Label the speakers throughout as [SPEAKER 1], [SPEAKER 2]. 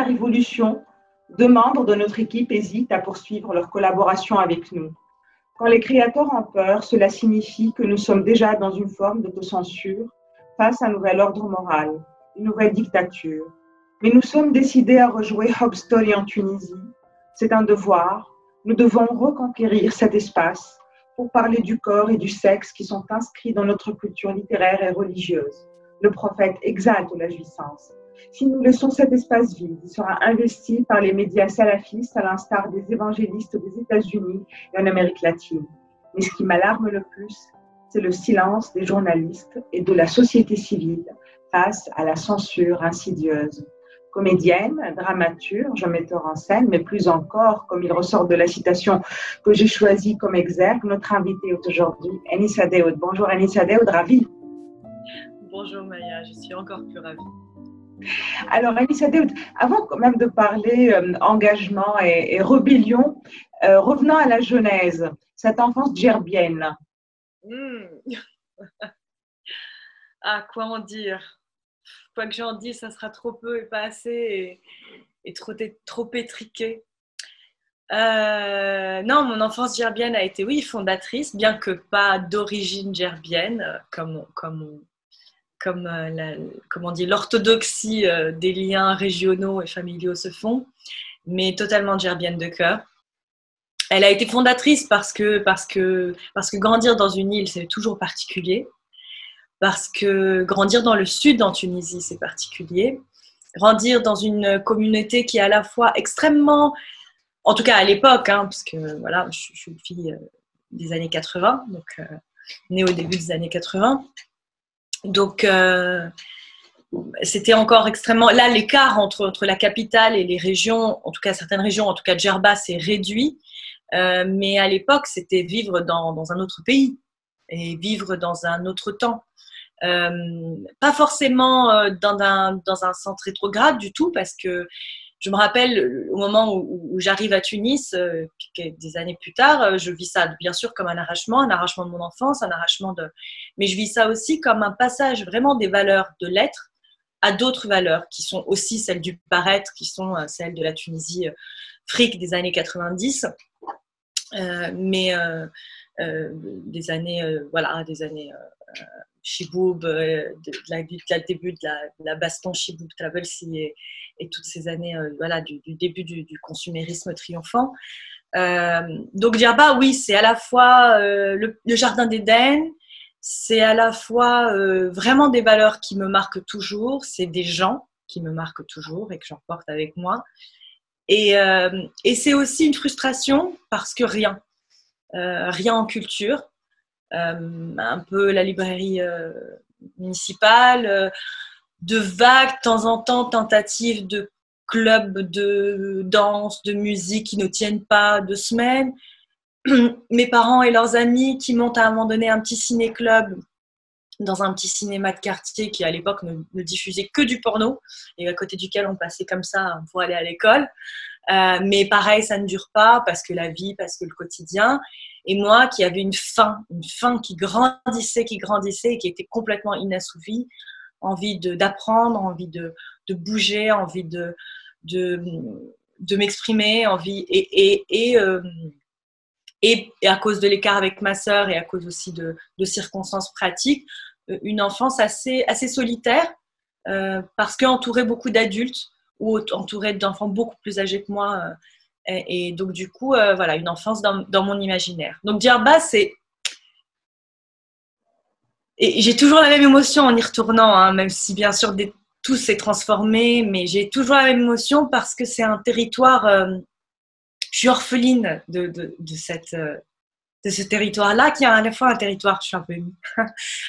[SPEAKER 1] la révolution, deux membres de notre équipe hésitent à poursuivre leur collaboration avec nous. Quand les créateurs ont peur, cela signifie que nous sommes déjà dans une forme d'autocensure face à un nouvel ordre moral, une nouvelle dictature. Mais nous sommes décidés à rejouer Story en Tunisie. C'est un devoir. Nous devons reconquérir cet espace pour parler du corps et du sexe qui sont inscrits dans notre culture littéraire et religieuse. Le prophète exalte la jouissance. Si nous laissons cet espace vide, il sera investi par les médias salafistes à l'instar des évangélistes des États-Unis et en Amérique latine. Mais ce qui m'alarme le plus, c'est le silence des journalistes et de la société civile face à la censure insidieuse. Comédienne, dramaturge, metteur en scène, mais plus encore, comme il ressort de la citation que j'ai choisie comme exergue, notre invitée aujourd'hui, Anissa Deoud. Bonjour Anissa Deoud, ravie.
[SPEAKER 2] Bonjour Maya, je suis encore plus ravie.
[SPEAKER 1] Alors, Anissa Deoud, avant même de parler euh, engagement et, rébellion, euh, revenons à la genèse, cette enfance gerbienne. Hmm.
[SPEAKER 2] ah, quoi en dire? Quoi que j'en dise, ça sera trop peu et pas assez et, trop, étriqué. Euh, non, mon enfance gerbienne a été, oui, fondatrice, bien que pas d'origine gerbienne, comme, comme comme, euh, comment dit, l'orthodoxie euh, des liens régionaux et familiaux se font, mais totalement gerbienne de cœur. Elle a été fondatrice parce que, parce que, parce que grandir dans une île, c'est toujours particulier. Parce que grandir dans le sud en Tunisie, c'est particulier. Grandir dans une communauté qui est à la fois extrêmement, en tout cas à l'époque, hein, parce que voilà, je, suis une fille euh, des années 80, donc née au début des années 80, donc, euh, c'était encore extrêmement. Là, l'écart entre, entre la capitale et les régions, en tout cas certaines régions, en tout cas Djerba, s'est réduit. Euh, mais à l'époque, c'était vivre dans, dans, un autre pays et vivre dans un autre temps. Euh, pas forcément dans un, dans un centre rétrograde du tout, parce que je me rappelle au moment où, j'arrive à Tunis, euh, des années plus tard, euh, je vis ça bien sûr comme un arrachement, un arrachement de mon enfance, un arrachement de. Mais je vis ça aussi comme un passage vraiment des valeurs de l'être à d'autres valeurs qui sont aussi celles du paraître, qui sont euh, celles de la Tunisie fric des années 90, mais des années, voilà, des années Chiboub, de, la, début de la, baston Chiboub Travelsi et, et toutes ces années euh, voilà, du, début du, consumérisme triomphant. Euh, donc Djerba, oui, c'est à la fois euh, le, jardin d'Éden, c'est à la fois vraiment des valeurs qui me marquent toujours, c'est des gens qui me marquent toujours et que j'emporte avec moi. Et, et c'est aussi une frustration parce que rien, rien en culture, un peu la librairie municipale, de vagues, de temps en temps, tentatives de clubs de danse, de musique qui ne tiennent pas deux semaines. Mes parents et leurs amis qui montent à un moment donné un petit ciné-club dans un petit cinéma de quartier qui à l'époque ne, diffusait que du porno et à côté duquel on passait comme ça pour aller à l'école. Euh, mais pareil, ça ne dure pas parce que la vie, parce que le quotidien. Et moi qui avais une faim, une faim qui grandissait, qui grandissait et qui était complètement inassouvie, envie d'apprendre, envie de, bouger, envie de, m'exprimer, envie euh, et, à cause de l'écart avec ma sœur et à cause aussi de, circonstances pratiques, euh, une enfance assez, assez solitaire euh, parce qu'entourée beaucoup d'adultes ou entourée d'enfants beaucoup plus âgés que moi. et, donc, du coup, voilà, une enfance dans, mon imaginaire. Donc, Djerba, c'est et j'ai toujours la même émotion en y retournant, hein, même si bien sûr tout s'est transformé, mais j'ai toujours la même émotion parce que c'est un territoire. Euh, je suis orpheline de, de, cette, euh, de ce territoire-là, qui est à la fois un territoire, je suis un peu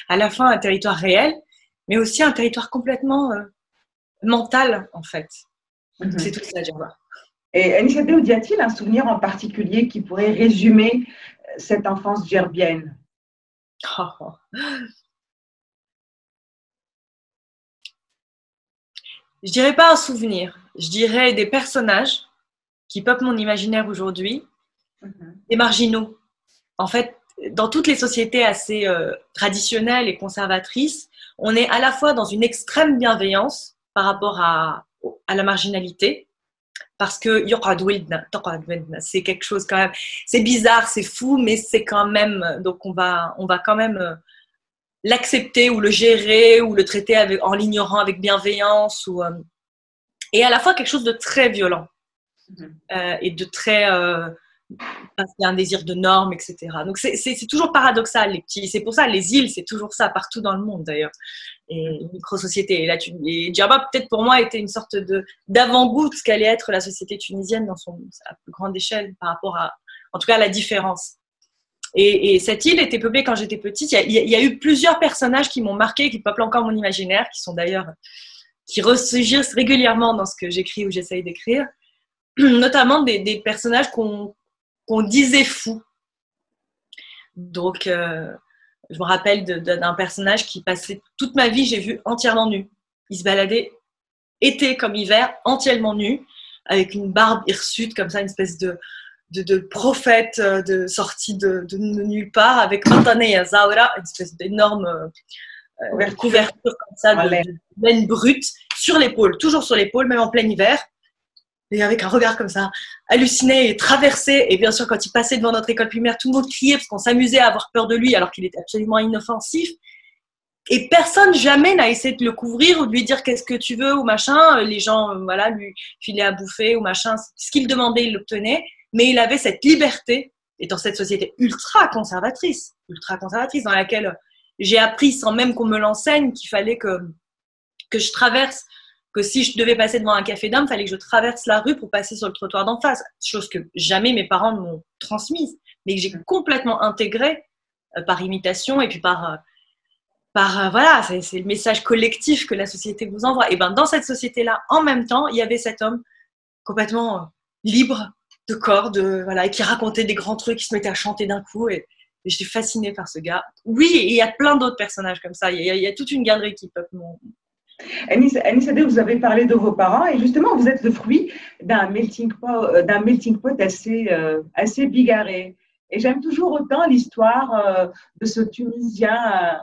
[SPEAKER 2] à la fois un territoire réel, mais aussi un territoire complètement euh, mental, en fait. Mhm. C'est tout ça, vois.
[SPEAKER 1] Et Anissa y a-t-il un souvenir en particulier qui pourrait résumer cette enfance gerbienne? Oh.
[SPEAKER 2] je dirais pas un souvenir, je dirais des personnages qui peuplent mon imaginaire aujourd'hui, mhm. des marginaux. En fait, dans toutes les sociétés assez euh, traditionnelles et conservatrices, on est à la fois dans une extrême bienveillance par rapport à, à la marginalité. Parce que c'est quelque chose quand même, c'est bizarre, c'est fou, mais c'est quand même, donc on va, on va quand même euh, l'accepter ou le gérer ou le traiter avec, en l'ignorant avec bienveillance ou, euh, et à la fois quelque chose de très violent. Mm-hmm. euh, et de très parce qu'il y a un désir de normes, etc. Donc c'est toujours paradoxal, les petits. C'est pour ça, les îles, c'est toujours ça, partout dans le monde d'ailleurs. Et les micro-sociétés. Et, là, tu, Djerba, peut-être pour moi, était une sorte d'avant-goût de ce qu'allait être la société tunisienne dans son, sa plus grande échelle par rapport à, en tout cas, à la différence. Et, cette île était peuplée quand j'étais petite. Il y, a, eu plusieurs personnages qui m'ont marqué, qui peuplent encore mon imaginaire, qui sont d'ailleurs, qui ressurgissent régulièrement dans ce que j'écris ou j'essaye d'écrire notamment des, personnages qu'on qu'on disait fou. Donc, euh, je me rappelle d'un personnage qui passait toute ma vie, j'ai vu entièrement nu. Il se baladait été comme hiver, entièrement nu, avec une barbe hirsute, comme ça, une espèce de, de, prophète euh, de, sortie de, nulle part, avec Montanea Zaura, une espèce d'énorme euh, couverture comme ça, de, laine brute, sur l'épaule, toujours sur l'épaule, même en plein hiver et avec un regard comme ça, halluciné et traversé. Et bien sûr, quand il passait devant notre école primaire, tout le monde criait parce qu'on s'amusait à avoir peur de lui alors qu'il était absolument inoffensif. Et personne jamais n'a essayé de le couvrir ou de lui dire qu'est-ce que tu veux ou machin. Les gens, euh, voilà, lui filaient à bouffer ou machin. Ce qu'il demandait, il l'obtenait. Mais il avait cette liberté. Et dans cette société ultra conservatrice, ultra conservatrice, dans laquelle j'ai appris sans même qu'on me l'enseigne qu'il fallait que, que je traverse que si je devais passer devant un café d'homme, fallait que je traverse la rue pour passer sur le trottoir d'en face. Chose que jamais mes parents m'ont transmise, mais que j'ai complètement intégrée euh, par imitation et puis par, euh, par euh, voilà, c'est le message collectif que la société vous envoie. Et ben dans cette société-là, en même temps, il y avait cet homme complètement libre de corps, de voilà, et qui racontait des grands trucs, qui se mettait à chanter d'un coup et, j'étais fascinée par ce gars. Oui, il y a plein d'autres personnages comme ça. Il y, a, y a toute une galerie qui peuple mon,
[SPEAKER 1] Anissa, vous avez parlé de vos parents et justement, vous êtes le fruit d'un melting pot, euh, d'un melting pot assez, euh, assez bigarré. Et j'aime toujours autant l'histoire euh, de ce Tunisien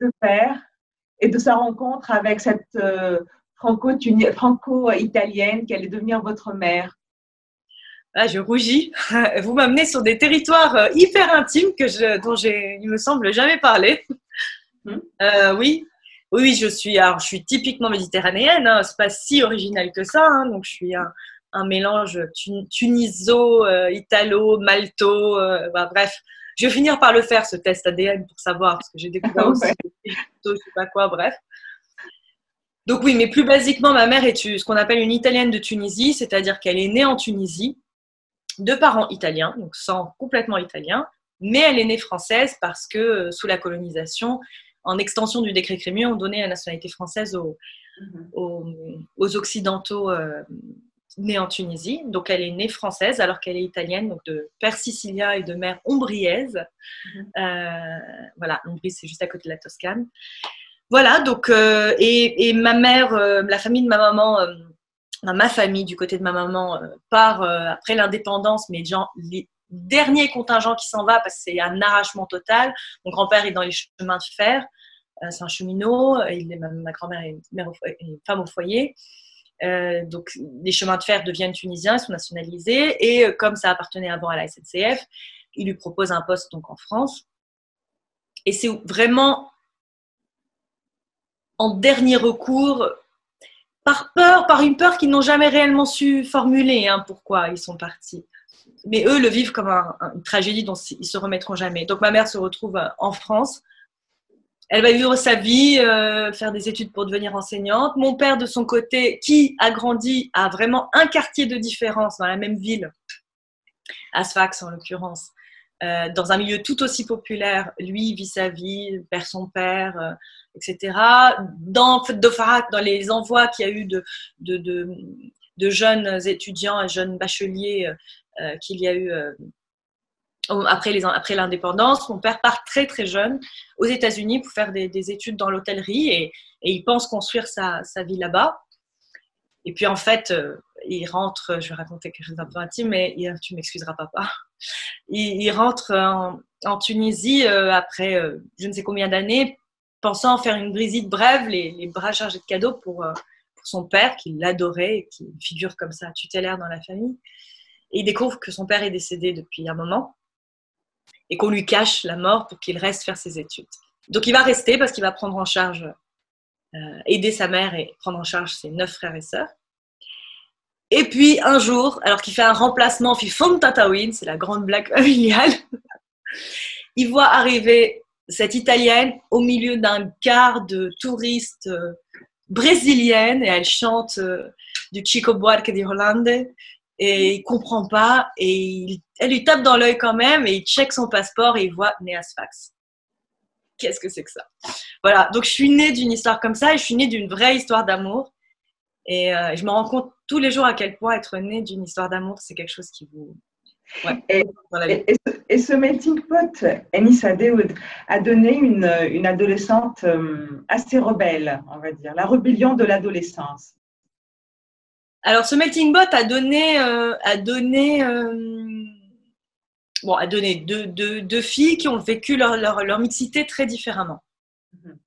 [SPEAKER 1] de père et de sa rencontre avec cette franco-italienne qui allait devenir votre mère.
[SPEAKER 2] Ah, je rougis. Vous m'amenez sur des territoires hyper intimes que je, dont j'ai, il me semble, jamais parlé. Hmm. oui, oui, je suis, alors, je suis typiquement méditerranéenne. Hein, c'est pas si original que ça. Hein, donc, je suis un, mélange tuniso, euh, italo, malto. Euh, bah, bref, je vais finir par le faire ce test ADN pour savoir parce que j'ai découvert aussi je sais pas quoi. Bref. Donc oui, mais plus basiquement, ma mère est ce qu'on appelle une italienne de Tunisie, c'est-à-dire qu'elle est née en Tunisie, de parents italiens, donc sans complètement italien, mais elle est née française parce que euh, sous la colonisation, en extension du décret Crémieux, on donnait la nationalité française aux, mhm. Occidentaux euh, nés en Tunisie. Donc elle est née française alors qu'elle est italienne, donc de père sicilien et de mère ombriaise. Mhm. Euh, voilà, Ombrie c'est juste à côté de la Toscane. Voilà, donc, euh, et, ma mère, la famille de ma maman, ma famille du côté de ma maman part après l'indépendance, mais genre, dernier contingent qui s'en va parce que c'est un arrachement total. Mon grand-père est dans les chemins de fer, euh, c'est un cheminot, il est, ma, grand-mère est, une femme au foyer. Euh, donc les chemins de fer deviennent tunisiens, ils sont nationalisés et euh, comme ça appartenait avant à la SNCF, il lui propose un poste donc en France. Et c'est vraiment en dernier recours, par peur, par une peur qu'ils n'ont jamais réellement su formuler, hein, pourquoi ils sont partis mais eux le vivent comme une tragédie dont ils se remettront jamais. Donc ma mère se retrouve euh, en France. Elle va vivre sa vie, euh, faire des études pour devenir enseignante. Mon père, de son côté, qui a grandi à vraiment un quartier de différence dans la même ville, à Sfax en l'occurrence, euh, dans un milieu tout aussi populaire, lui vit sa vie, perd son père, etc. Dans les envois qu'il y a eu de, de, jeunes étudiants et jeunes bacheliers euh, qu'il y a eu euh, après, l'indépendance. Mon père part très très jeune aux États-Unis pour faire des, études dans l'hôtellerie et, il pense construire sa, vie là-bas. Et puis en fait, euh, il rentre, je vais raconter quelque chose d'un peu intime, mais tu m'excuseras papa. Il, rentre en, Tunisie après je ne sais combien d'années, pensant faire une visite brève, les, bras chargés de cadeaux pour, pour son père, qui l'adorait, qui figure comme ça tutélaire dans la famille. Et il découvre que son père est décédé depuis un moment et qu'on lui cache la mort pour qu'il reste faire ses études. Donc il va rester parce qu'il va prendre en charge, euh, aider sa mère et prendre en charge ses neuf frères et sœurs. Et puis un jour, alors qu'il fait un remplacement, il fonde Tatawin, c'est la grande blague familiale, il voit arriver cette Italienne au milieu d'un quart de touristes euh, brésiliennes et elle chante euh, du Chico Buarque di Hollande et il comprend pas et elle lui tape dans l'œil quand même et il check son passeport et il voit Neas Fax. Qu'est-ce que c'est que ça? Voilà, donc je suis née d'une histoire comme ça et je suis née d'une vraie histoire d'amour et euh, je me rends compte tous les jours à quel point être née d'une histoire d'amour, c'est quelque chose qui vous,
[SPEAKER 1] et, ce melting pot, Enisa Deoud, a donné une, une, adolescente euh, assez rebelle, on va dire, la rébellion de l'adolescence.
[SPEAKER 2] Alors, ce melting pot a donné, euh, a donné, euh, bon, a donné deux, deux, deux, filles qui ont vécu leur, leur, leur mixité très différemment. Mhm.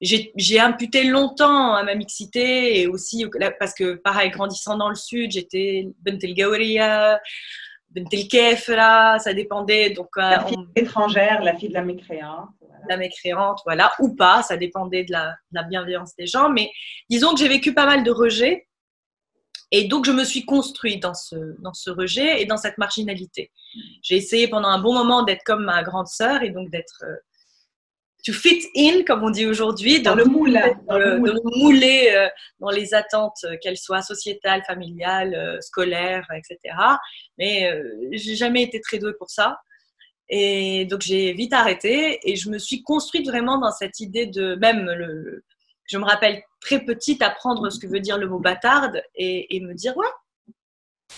[SPEAKER 2] J'ai imputé longtemps à ma mixité et aussi parce que, pareil, grandissant dans le sud, j'étais Bentel Gauria, là, ça dépendait. Donc,
[SPEAKER 1] euh, la fille étrangère, la fille de la mécréante.
[SPEAKER 2] La mécréante, voilà, ou pas, ça dépendait de la, bienveillance des gens. Mais disons que j'ai vécu pas mal de rejets. Et donc, je me suis construite dans ce, dans ce rejet et dans cette marginalité. J'ai essayé pendant un bon moment d'être comme ma grande sœur et donc d'être euh, to fit in, comme on dit aujourd'hui,
[SPEAKER 1] dans, le moule,
[SPEAKER 2] dans, le, mouler euh, dans les attentes, euh, qu'elles soient sociétales, familiales, scolaires, etc. Mais j'ai jamais été très douée pour ça. Et donc j'ai vite arrêté et je me suis construite vraiment dans cette idée de même le, je me rappelle très petite apprendre ce que veut dire le mot bâtarde et, et me dire ouais,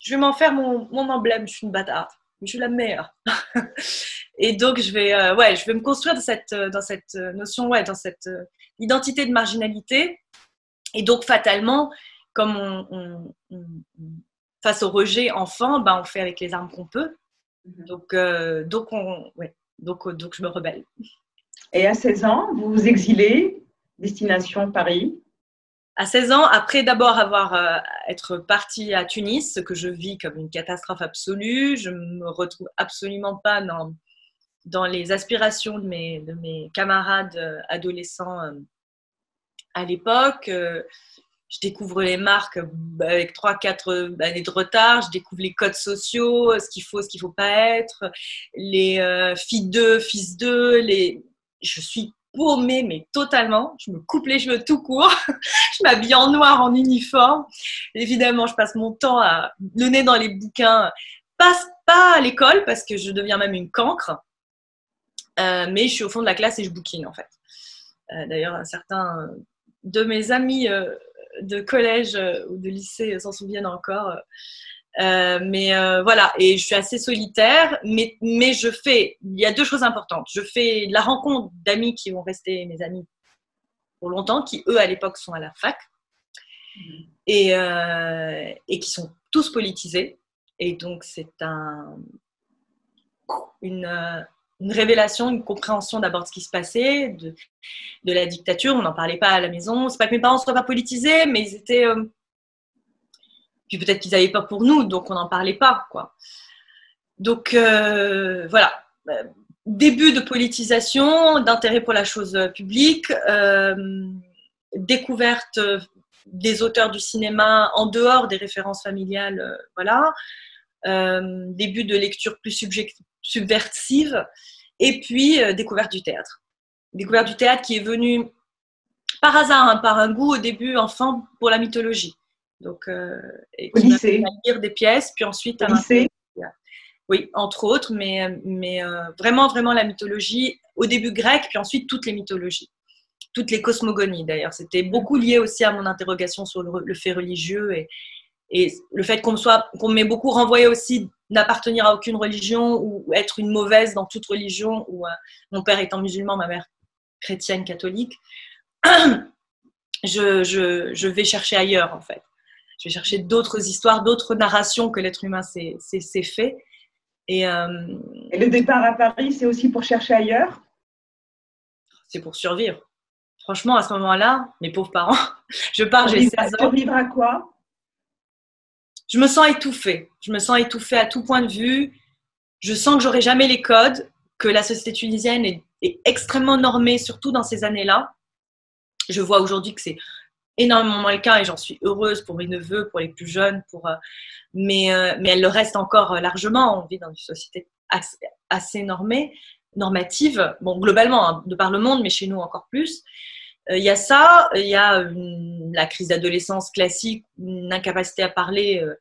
[SPEAKER 2] je vais m'en faire mon, mon emblème, je suis une bâtarde je suis la meilleure. et donc, je vais, euh, ouais, je vais me construire dans cette, euh, dans cette euh, notion, ouais, dans cette identité de marginalité. Et donc, fatalement, comme on, face au rejet enfant, ben, on fait avec les armes qu'on peut. Mhm. Donc, donc, on, ouais, donc, donc, je me rebelle.
[SPEAKER 1] Et à 16 ans, vous vous exilez, destination Paris
[SPEAKER 2] à 16 ans, après d'abord avoir euh, être partie à Tunis, ce que je vis comme une catastrophe absolue, je me retrouve absolument pas dans, dans les aspirations de mes, de mes camarades euh, adolescents euh, à l'époque. je découvre les marques avec 3-4 années de retard, je découvre les codes sociaux, ce qu'il faut, ce qu'il faut pas être, les filles d'eux, fils d'eux, les... je suis paumée, mais totalement. Je me coupe les cheveux tout court. je m'habille en noir, en uniforme. Évidemment, je passe mon temps à le nez dans les bouquins. Passe pas à l'école parce que je deviens même une cancre. Euh, mais je suis au fond de la classe et je bouquine en fait. Euh, d'ailleurs, un certain de mes amis euh, de collège ou de lycée s'en souviennent encore. Euh, mais euh, voilà, et je suis assez solitaire, mais, mais je fais, il y a deux choses importantes. Je fais la rencontre d'amis qui vont rester mes amis pour longtemps, qui eux à l'époque sont à la fac, et, euh, et qui sont tous politisés. Et donc c'est un, une, une, révélation, une compréhension d'abord de ce qui se passait, de, de la dictature. On n'en parlait pas à la maison. C'est pas que mes parents soient pas politisés, mais ils étaient puis peut-être qu'ils n'avaient pas pour nous, donc on n'en parlait pas. Quoi. Donc euh, voilà, euh, début de politisation, d'intérêt pour la chose publique, euh, découverte des auteurs du cinéma en dehors des références familiales, voilà, début de lecture plus subversive, et puis découverte du théâtre. Découverte du théâtre qui est venue par hasard, hein, par un goût au début enfant pour la mythologie. Donc, euh,
[SPEAKER 1] et qui lycée.
[SPEAKER 2] lire des pièces, puis ensuite à lycée. Oui, entre autres, mais, mais euh, vraiment, vraiment la mythologie, au début grecque, puis ensuite toutes les mythologies, toutes les cosmogonies d'ailleurs. C'était beaucoup lié aussi à mon interrogation sur le, fait religieux et, et le fait qu'on soit, qu'on m'ait beaucoup renvoyé aussi n'appartenir à aucune religion ou être une mauvaise dans toute religion, ou euh, mon père étant musulman, ma mère chrétienne catholique. Je, je, je, vais chercher ailleurs en fait je vais chercher d'autres histoires, d'autres narrations que l'être humain s'est fait.
[SPEAKER 1] Et, euh, Et, le départ à Paris, c'est aussi pour chercher ailleurs?
[SPEAKER 2] C'est pour survivre. franchement, à ce moment-là, mes pauvres parents, je pars, j'ai 16
[SPEAKER 1] ans. vivre à quoi?
[SPEAKER 2] Je me sens étouffée. Je me sens étouffée à tout point de vue. Je sens que j'aurai jamais les codes, que la société tunisienne est, extrêmement normée, surtout dans ces années-là. Je vois aujourd'hui que c'est énormément le cas et j'en suis heureuse pour mes neveux, pour les plus jeunes, pour, euh, mais, euh, mais elle le reste encore largement. On vit dans une société assez, normée normative, bon, globalement, hein, de par le monde, mais chez nous encore plus. Euh, il y a ça, il y a la crise d'adolescence classique, une incapacité à parler euh,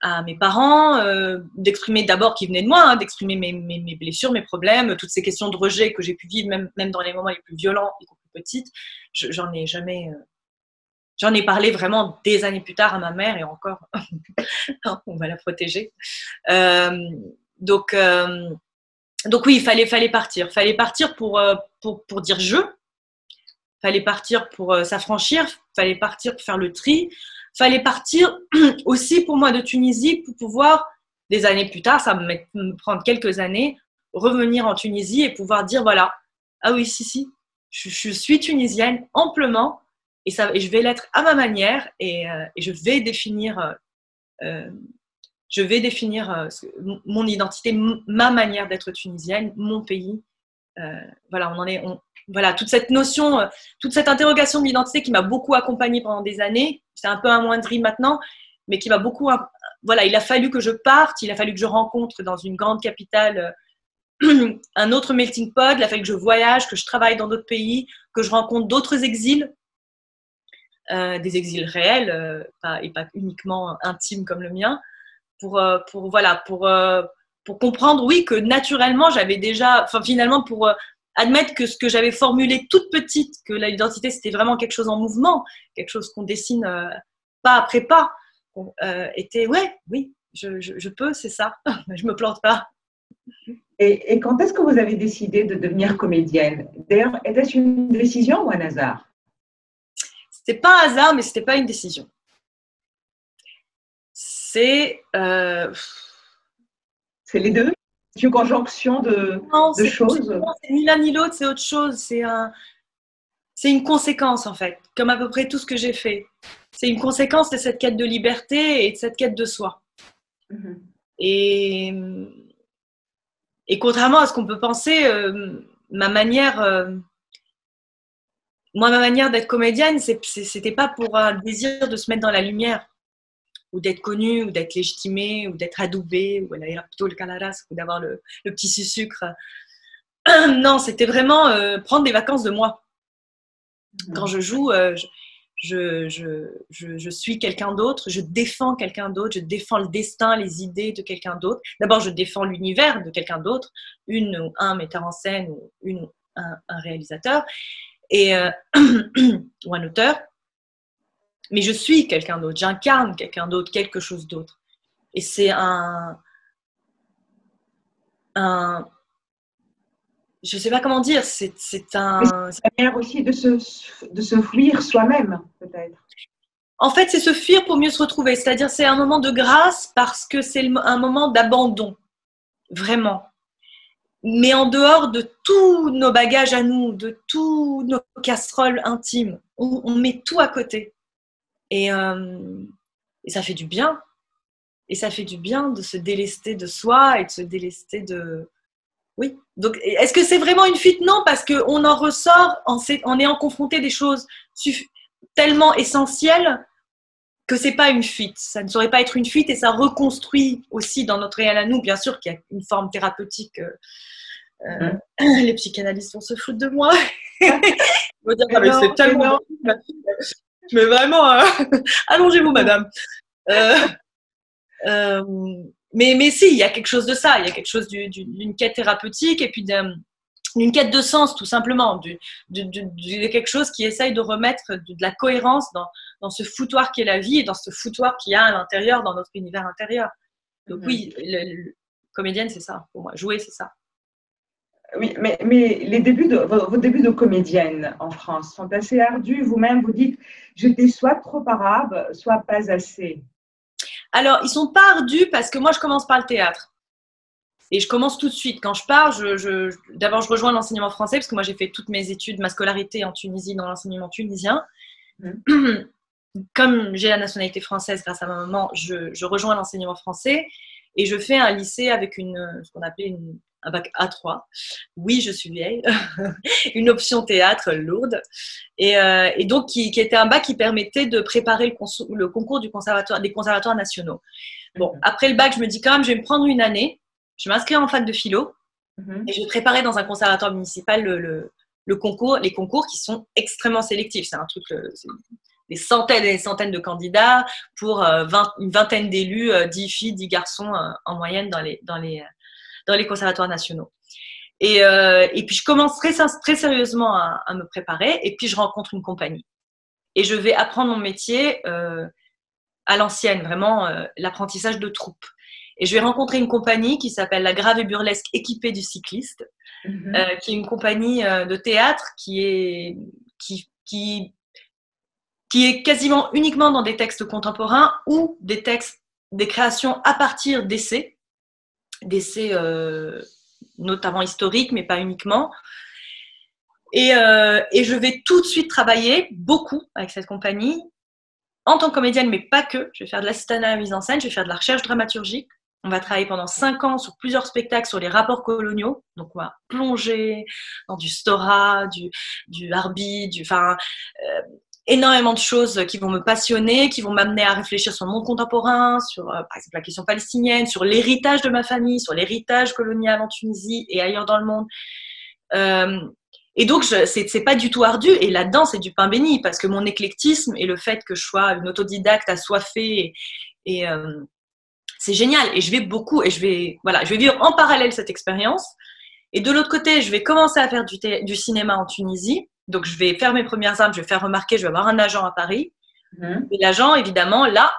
[SPEAKER 2] à mes parents, euh, d'exprimer d'abord qui venait de moi, hein, d'exprimer mes, mes, blessures, mes problèmes, toutes ces questions de rejet que j'ai pu vivre, même, même dans les moments les plus violents, y compris petites. J'en ai jamais. J'en ai parlé vraiment des années plus tard à ma mère et encore, on va la protéger. donc, donc oui, il fallait, fallait partir. Fallait partir pour, euh, pour, pour dire je. Fallait partir pour euh, s'affranchir. Fallait partir pour faire le tri. Fallait partir aussi pour moi de Tunisie pour pouvoir, des années plus tard, ça va me prendre quelques années, revenir en Tunisie et pouvoir dire voilà, ah oui, si, si, je, suis tunisienne amplement et, ça, et je vais l'être à ma manière et, euh, je vais définir je vais définir euh, mon identité, ma manière d'être tunisienne, mon pays. Euh, voilà, on en est. voilà, toute cette notion, euh, toute cette interrogation de l'identité qui m'a beaucoup accompagnée pendant des années. C'est un peu un moindri maintenant, mais qui m'a beaucoup. Voilà, il a fallu que je parte, il a fallu que je rencontre dans une grande capitale un autre melting pot, il a fallu que je voyage, que je travaille dans d'autres pays, que je rencontre d'autres exils, des exils réels et pas uniquement intimes comme le mien pour, euh, pour voilà, pour, euh, pour comprendre, oui, que naturellement, j'avais déjà, enfin, finalement, pour euh, admettre que ce que j'avais formulé toute petite, que l'identité, c'était vraiment quelque chose en mouvement, quelque chose qu'on dessine pas après pas, était, ouais, oui, je, je, peux, c'est ça, je me plante pas.
[SPEAKER 1] Et, et quand est-ce que vous avez décidé de devenir comédienne? D'ailleurs, était-ce une décision ou un hasard?
[SPEAKER 2] C'était pas un hasard, mais c'était pas une décision c'est. Euh,
[SPEAKER 1] c'est les deux C'est une conjonction de, de choses
[SPEAKER 2] C'est ni l'un ni l'autre, c'est autre chose. C'est un, c'est une conséquence en fait, comme à peu près tout ce que j'ai fait. C'est une conséquence de cette quête de liberté et de cette quête de soi. Mm-hmm. Et, et contrairement à ce qu'on peut penser, euh, ma manière, euh, moi, ma manière d'être comédienne, c'était pas pour un désir de se mettre dans la lumière ou d'être connu, ou d'être légitimé, ou d'être adoubé, ou plutôt le calaras, ou d'avoir le, petit sucre. non, c'était vraiment euh, prendre des vacances de moi. Quand je joue, euh, je, suis quelqu'un d'autre, je défends quelqu'un d'autre, je défends le destin, les idées de quelqu'un d'autre. D'abord, je défends l'univers de quelqu'un d'autre, une ou un metteur en scène ou une un, réalisateur et, euh, ou un auteur mais je suis quelqu'un d'autre, j'incarne quelqu'un d'autre, quelque chose d'autre. Et c'est un, un, je ne sais pas comment dire, c'est, un...
[SPEAKER 1] C'est une manière aussi de se, de se fuir soi-même, peut-être.
[SPEAKER 2] En fait, c'est se fuir pour mieux se retrouver. C'est-à-dire, c'est un moment de grâce parce que c'est un moment d'abandon, vraiment. Mais en dehors de tous nos bagages à nous, de tous nos casseroles intimes, on met tout à côté. Euh, et, ça fait du bien. Et ça fait du bien de se délester de soi et de se délester de. Oui. Donc, est-ce que c'est vraiment une fuite? Non, parce qu'on en ressort en, en ayant confronté des choses tellement essentielles que c'est pas une fuite. Ça ne saurait pas être une fuite et ça reconstruit aussi dans notre réel à nous. Bien sûr qu'il y a une forme thérapeutique. Euh, euh, mm-hmm. les psychanalystes vont se foutre de moi. c'est tellement mais vraiment, euh, allongez-vous, madame. Euh, mais, mais si, il y a quelque chose de ça. Il y a quelque chose d'une quête thérapeutique et puis d'une quête de sens, tout simplement. De, quelque chose qui essaye de remettre de, la cohérence dans, dans ce foutoir qui est la vie et dans ce foutoir qu'il y a à l'intérieur, dans notre univers intérieur. Donc mm-hmm. oui, le, comédienne, c'est ça pour moi. Jouer, c'est ça.
[SPEAKER 1] Oui, mais, mais les débuts de, vos débuts de comédienne en France sont assez ardus. Vous-même, vous dites, j'étais soit trop arabe, soit pas assez.
[SPEAKER 2] Alors, ils sont pas ardus parce que moi, je commence par le théâtre. Et je commence tout de suite. Quand je pars, je, d'abord, je rejoins l'enseignement français, parce que moi, j'ai fait toutes mes études, ma scolarité en Tunisie, dans l'enseignement tunisien. Mmh. Comme j'ai la nationalité française grâce à ma maman, je, rejoins l'enseignement français et je fais un lycée avec une, ce qu'on appelait un bac A3. Oui, je suis vieille. une option théâtre lourde. Et, euh, donc, qui, était un bac qui permettait de préparer le, le, concours du conservatoire, des conservatoires nationaux. Bon, mmh. après le bac, je me dis quand même, je vais me prendre une année je m'inscris en fac de philo mhm. et je vais préparer dans un conservatoire municipal le, concours, les concours qui sont extrêmement sélectifs. C'est un truc, euh, des centaines et des centaines de candidats pour euh, une vingtaine d'élus, 10 euh, filles, 10 garçons en moyenne dans les, dans les, dans les conservatoires nationaux. Et, puis je commence très, très sérieusement à, à, me préparer et puis je rencontre une compagnie. Et je vais apprendre mon métier à l'ancienne, vraiment l'apprentissage de troupe. Et je vais rencontrer une compagnie qui s'appelle La Grave et Burlesque équipée du cycliste, mhm. euh, qui est une compagnie euh, de théâtre qui est, qui, qui, qui est quasiment uniquement dans des textes contemporains ou des textes, des créations à partir d'essais, d'essais euh, notamment historiques, mais pas uniquement. Et, et, je vais tout de suite travailler beaucoup avec cette compagnie en tant que comédienne, mais pas que. Je vais faire de l'assistance à la mise en scène, je vais faire de la recherche dramaturgique, on va travailler pendant cinq ans sur plusieurs spectacles sur les rapports coloniaux. Donc, on va plonger dans du Stora, du, du Harbi, du, enfin, euh, énormément de choses qui vont me passionner, qui vont m'amener à réfléchir sur le monde contemporain, sur, euh, par exemple, la question palestinienne, sur l'héritage de ma famille, sur l'héritage colonial en Tunisie et ailleurs dans le monde. Euh, et donc, c'est pas du tout ardu. Et là-dedans, c'est du pain béni parce que mon éclectisme et le fait que je sois une autodidacte assoiffée et, et c'est génial et je vais beaucoup et je vais voilà, je vais vivre en parallèle cette expérience. Et de l'autre côté, je vais commencer à faire du, du, cinéma en Tunisie. Donc, je vais faire mes premières armes, je vais faire remarquer, je vais avoir un agent à Paris. Mhm. Et l'agent, évidemment, là,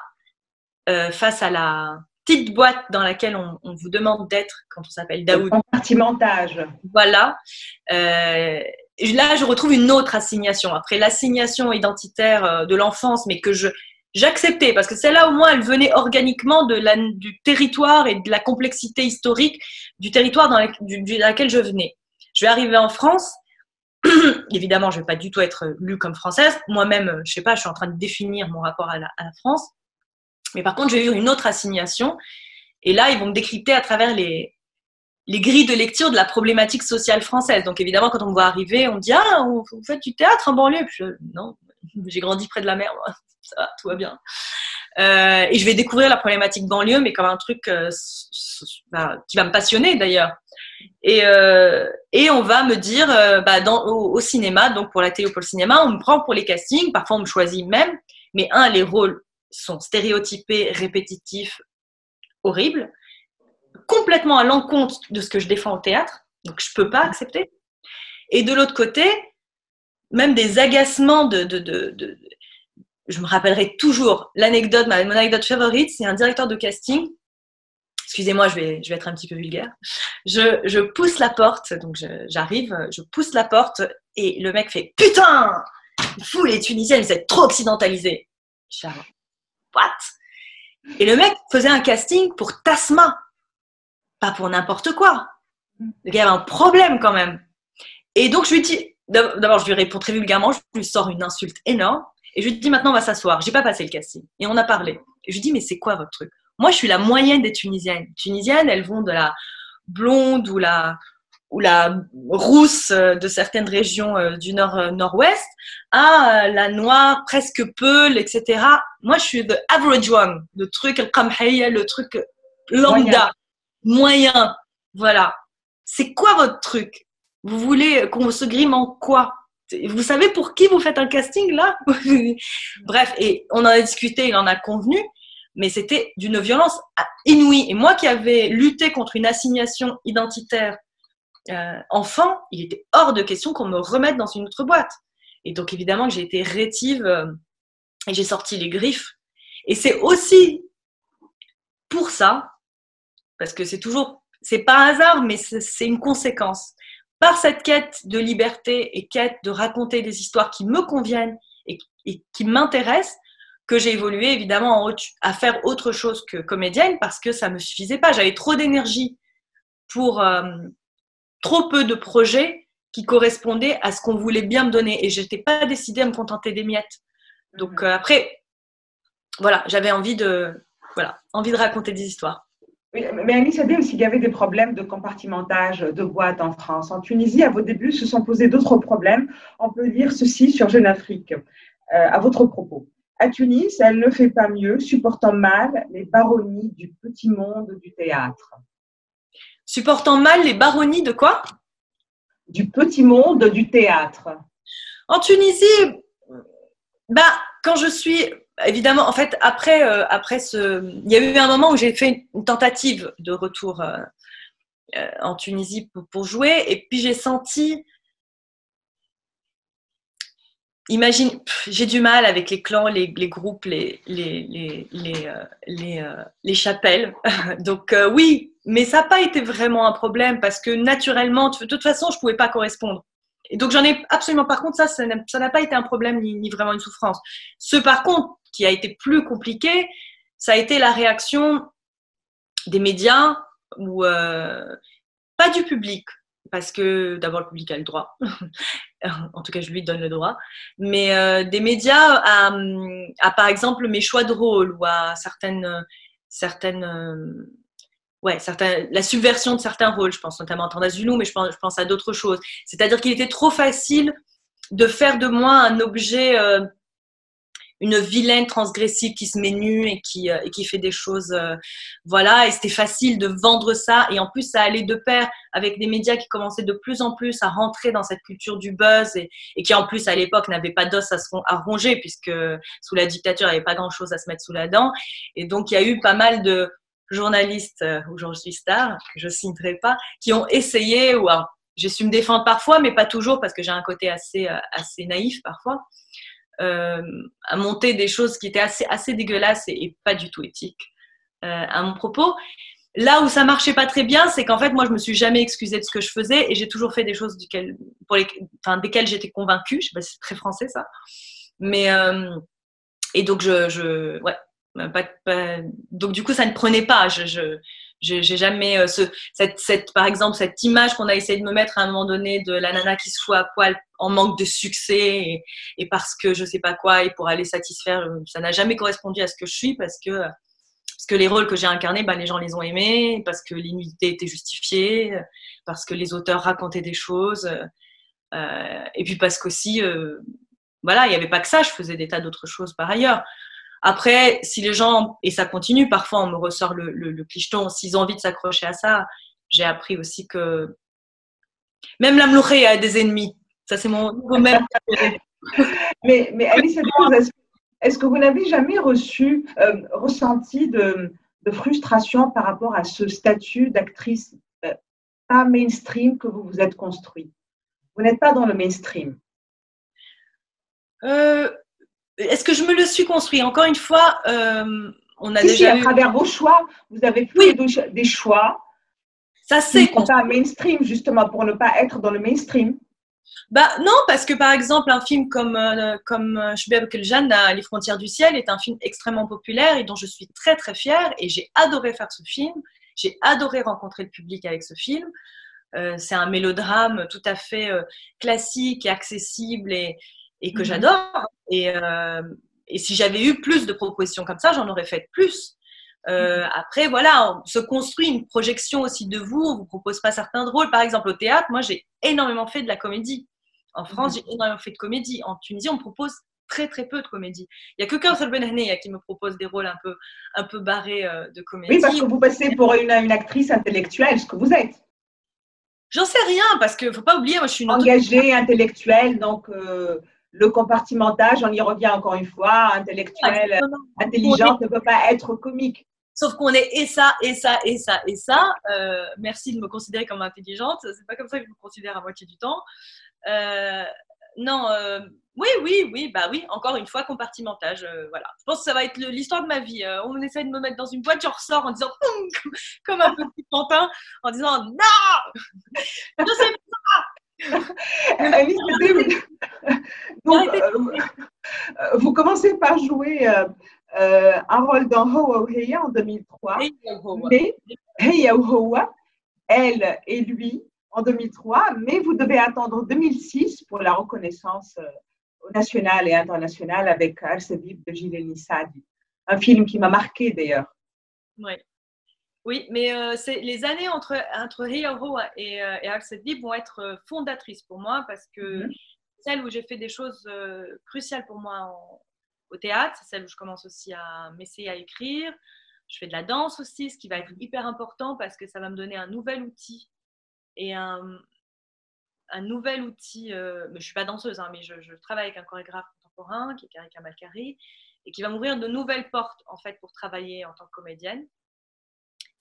[SPEAKER 2] euh, face à la petite boîte dans laquelle on, vous demande d'être quand on s'appelle Daoud.
[SPEAKER 1] Compartimentage.
[SPEAKER 2] Voilà. Euh, là, je retrouve une autre assignation. Après l'assignation identitaire euh, de l'enfance, mais que je, j'acceptais parce que celle-là au moins elle venait organiquement de la, du territoire et de la complexité historique du territoire dans, laquelle je venais. Je vais arriver en France. Évidemment, je vais pas du tout être lue comme française. Moi-même, je sais pas, je suis en train de définir mon rapport à la, France. Mais par contre, j'ai eu une autre assignation. Et là, ils vont me décrypter à travers les, les grilles de lecture de la problématique sociale française. Donc évidemment, quand on me voit arriver, on me dit Ah, vous faites du théâtre en banlieue? Puis Non, j'ai grandi près de la mer, ça va, tout va bien. Euh, et je vais découvrir la problématique banlieue, mais comme un truc euh, bah, qui va me passionner d'ailleurs. Et, euh, et, on va me dire, bah, au, cinéma, donc pour la télé ou pour le cinéma, on me prend pour les castings, parfois on me choisit même, mais un, les rôles sont stéréotypés, répétitifs, horribles, complètement à l'encontre de ce que je défends au théâtre, donc je peux pas accepter. Et de l'autre côté, même des agacements de, je me rappellerai toujours l'anecdote, mon anecdote favorite, c'est un directeur de casting. Excusez-moi, je vais, être un petit peu vulgaire. Je, pousse la porte, donc j'arrive, je, pousse la porte et le mec fait Putain Fou, les Tunisiennes, vous êtes trop occidentalisés. Je What? Et le mec faisait un casting pour Tasma, pas pour n'importe quoi. Le gars avait un problème quand même. Et donc je lui dis D'abord, je lui réponds très vulgairement, je lui sors une insulte énorme. Et je lui dis maintenant, on va s'asseoir. J'ai pas passé le casting. Et on a parlé. Et je lui dis, mais c'est quoi votre truc? Moi, je suis la moyenne des Tunisiennes. Tunisiennes, elles vont de la blonde ou la, ou la rousse euh, de certaines régions euh, du nord-nord-ouest euh, à la noire presque peul, etc. Moi, je suis the average one, le truc, le truc lambda, moyen. moyen. Voilà. C'est quoi votre truc? Vous voulez qu'on se grime en quoi? Vous savez pour qui vous faites un casting là Bref, et on en a discuté, il en a convenu, mais c'était d'une violence inouïe. Et moi qui avais lutté contre une assignation identitaire euh, enfant, il était hors de question qu'on me remette dans une autre boîte. Et donc évidemment que j'ai été rétive euh, et j'ai sorti les griffes. Et c'est aussi pour ça, parce que c'est toujours, c'est pas un hasard, mais c'est une conséquence par cette quête de liberté et quête de raconter des histoires qui me conviennent et, qui m'intéressent, que j'ai évolué évidemment à faire autre chose que comédienne parce que ça me suffisait pas. J'avais trop d'énergie pour trop peu de projets qui correspondaient à ce qu'on voulait bien me donner. Et je n'étais pas décidée à me contenter des miettes. Donc mhm. après, voilà, j'avais envie de, voilà, envie de raconter des histoires.
[SPEAKER 1] Mais Annie savait aussi qu'il y avait des problèmes de compartimentage de boîtes en France. En Tunisie, à vos débuts, se sont posés d'autres problèmes. On peut dire ceci sur Jeune Afrique, euh, à votre propos. À Tunis, elle ne fait pas mieux, supportant mal les baronnies du petit monde du théâtre.
[SPEAKER 2] Supportant mal les baronnies de quoi?
[SPEAKER 1] Du petit monde du théâtre.
[SPEAKER 2] En Tunisie, bah, quand je suis évidemment, en fait, après, euh, après ce, il y a eu un moment où j'ai fait une tentative de retour euh, euh, en Tunisie pour, jouer, et puis j'ai senti, imagine, j'ai du mal avec les clans, les, groupes, les, les, les, les chapelles. Donc oui, mais ça n'a pas été vraiment un problème parce que naturellement, de toute façon, je ne pouvais pas correspondre. Et donc j'en ai absolument, par contre, ça, ça n'a pas été un problème ni, vraiment une souffrance. Ce par contre qui a été plus compliqué, ça a été la réaction des médias ou euh, pas du public, parce que d'abord le public a le droit, en tout cas je lui donne le droit, mais euh, des médias à, à, par exemple mes choix de rôle ou à certaines, certaines ouais, la subversion de certains rôles, je pense notamment à Tanda mais je pense, je pense à d'autres choses. C'est-à-dire qu'il était trop facile de faire de moi un objet, euh, une vilaine transgressive qui se met nue et qui, euh, et qui fait des choses. Euh, voilà, et c'était facile de vendre ça. Et en plus, ça allait de pair avec des médias qui commençaient de plus en plus à rentrer dans cette culture du buzz et, qui, en plus, à l'époque, n'avaient pas d'os à, à ronger, puisque sous la dictature, il n'y avait pas grand-chose à se mettre sous la dent. Et donc, il y a eu pas mal de journalistes euh, j'en suis star, que je signerai pas, qui ont essayé, ou j'ai su me défendre parfois, mais pas toujours parce que j'ai un côté assez, euh, assez naïf parfois, euh, à monter des choses qui étaient assez, assez dégueulasses et, pas du tout éthiques à mon propos. Là où ça marchait pas très bien, c'est qu'en fait, moi, je me suis jamais excusée de ce que je faisais et j'ai toujours fait des choses pour les, enfin, desquelles j'étais convaincue. Je sais pas si c'est très français ça, mais et donc je, je ouais, pas, Donc du coup, ça ne prenait pas. Je, je jamais euh, ce, cette, par exemple cette image qu'on a essayé de me mettre à un moment donné de la nana qui se fout à poil en manque de succès et, parce que je sais pas quoi et pour aller satisfaire euh, ça n'a jamais correspondu à ce que je suis parce que parce que les rôles que j'ai incarnés bah, les gens les ont aimés parce que l'inutilité était justifiée parce que les auteurs racontaient des choses euh, et puis parce qu'aussi voilà il n'y avait pas que ça je faisais des tas d'autres choses par ailleurs après, si les gens, et ça continue, parfois on me ressort le, le, clicheton, s'ils ont envie de s'accrocher à ça, j'ai appris aussi que même la a des ennemis. Ça, c'est mon nouveau même.
[SPEAKER 1] mais, mais Alice, est-ce que vous n'avez jamais reçu, euh, ressenti de, de, frustration par rapport à ce statut d'actrice euh, pas mainstream que vous vous êtes construit? Vous n'êtes pas dans le mainstream?
[SPEAKER 2] Euh, est-ce que je me le suis construit? Encore une fois, euh, on a
[SPEAKER 1] déjà. Si, à travers vos choix, vous avez fait des choix.
[SPEAKER 2] Ça c'est.
[SPEAKER 1] pas mainstream, justement, pour ne pas être dans le mainstream.
[SPEAKER 2] Bah non, parce que par exemple, un film comme euh, comme euh, Les frontières du ciel, est un film extrêmement populaire et dont je suis très très fière. Et j'ai adoré faire ce film. J'ai adoré rencontrer le public avec ce film. c'est un mélodrame tout à fait classique et accessible et, et que mhm. j'adore. Et, euh, et, si j'avais eu plus de propositions comme ça, j'en aurais fait plus. Euh, mhm. après, voilà, on se construit une projection aussi de vous. On vous propose pas certains rôles. Par exemple, au théâtre, moi, j'ai énormément fait de la comédie. En France, mhm. j'ai énormément fait de comédie. En Tunisie, on me propose très très peu de comédie. Il n'y a que Kauthar Benhne qui me propose des rôles un peu, un peu barrés euh, de comédie.
[SPEAKER 1] Oui, parce que vous passez pour une, une actrice intellectuelle, ce que vous êtes.
[SPEAKER 2] J'en sais rien, parce qu'il ne faut pas oublier, moi je suis une
[SPEAKER 1] engagée, intellectuelle, donc le compartimentage, on y revient encore une fois, intellectuel, intelligente ne peut pas être comique.
[SPEAKER 2] Sauf qu'on est et ça, et ça, et ça, et ça. Euh, merci de me considérer comme intelligente. C'est pas comme ça que je me considère à moitié du temps. Euh, non, euh, oui, oui, oui, bah oui, encore une fois, compartimentage. voilà. Je pense que ça va être l'histoire de ma vie. on essaie de me mettre dans une boîte, je ressors en disant comme un petit pantin, en disant non, je sais.
[SPEAKER 1] Alice, donc, euh, vous commencez par jouer euh, euh, un rôle dans Hoa Heya en 2003. Mais Heya elle et lui en 2003, mais vous devez attendre 2006 pour la reconnaissance euh, nationale et internationale avec Arsedib de Gilles Nissadi. Un film qui m'a marqué d'ailleurs.
[SPEAKER 2] Oui. Oui, mais euh, les années entre, entre et, euh, et vont être euh, fondatrices pour moi parce que mhm. celle où j'ai fait des choses cruciales pour moi au théâtre, c'est celle où je commence aussi à m'essayer à écrire. Je fais de la danse aussi, ce qui va être hyper important parce que ça va me donner un nouvel outil et un, un nouvel outil. je ne suis pas danseuse, hein, mais je, je, travaille avec un chorégraphe contemporain qui est Karika Malkari et qui va m'ouvrir de nouvelles portes en fait pour travailler en tant que comédienne.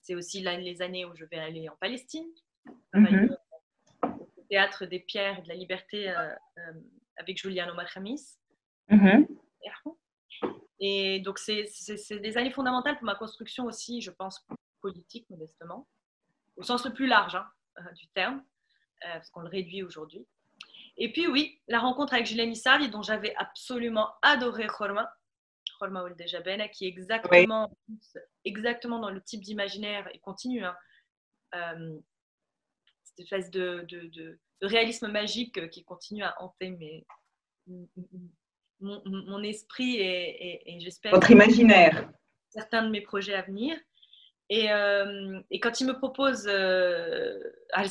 [SPEAKER 2] C'est aussi les années où je vais aller en Palestine, mhm. au théâtre des pierres et de la liberté euh, euh, avec Juliano Marhamis. Mhm. Et donc, c'est des années fondamentales pour ma construction aussi, je pense, politique, modestement, au sens le plus large hein, euh, du terme, parce qu'on le réduit aujourd'hui. Et puis, oui, la rencontre avec Julien Issari, dont j'avais absolument adoré Khorma, qui est exactement, exactement dans le type d'imaginaire et continue. Hein, euh, cette espèce de, de, réalisme magique qui continue à hanter mes, mon, esprit et, j'espère.
[SPEAKER 1] Votre imaginaire.
[SPEAKER 2] Certains de mes projets à venir. Et, euh, et, quand il me propose euh, Al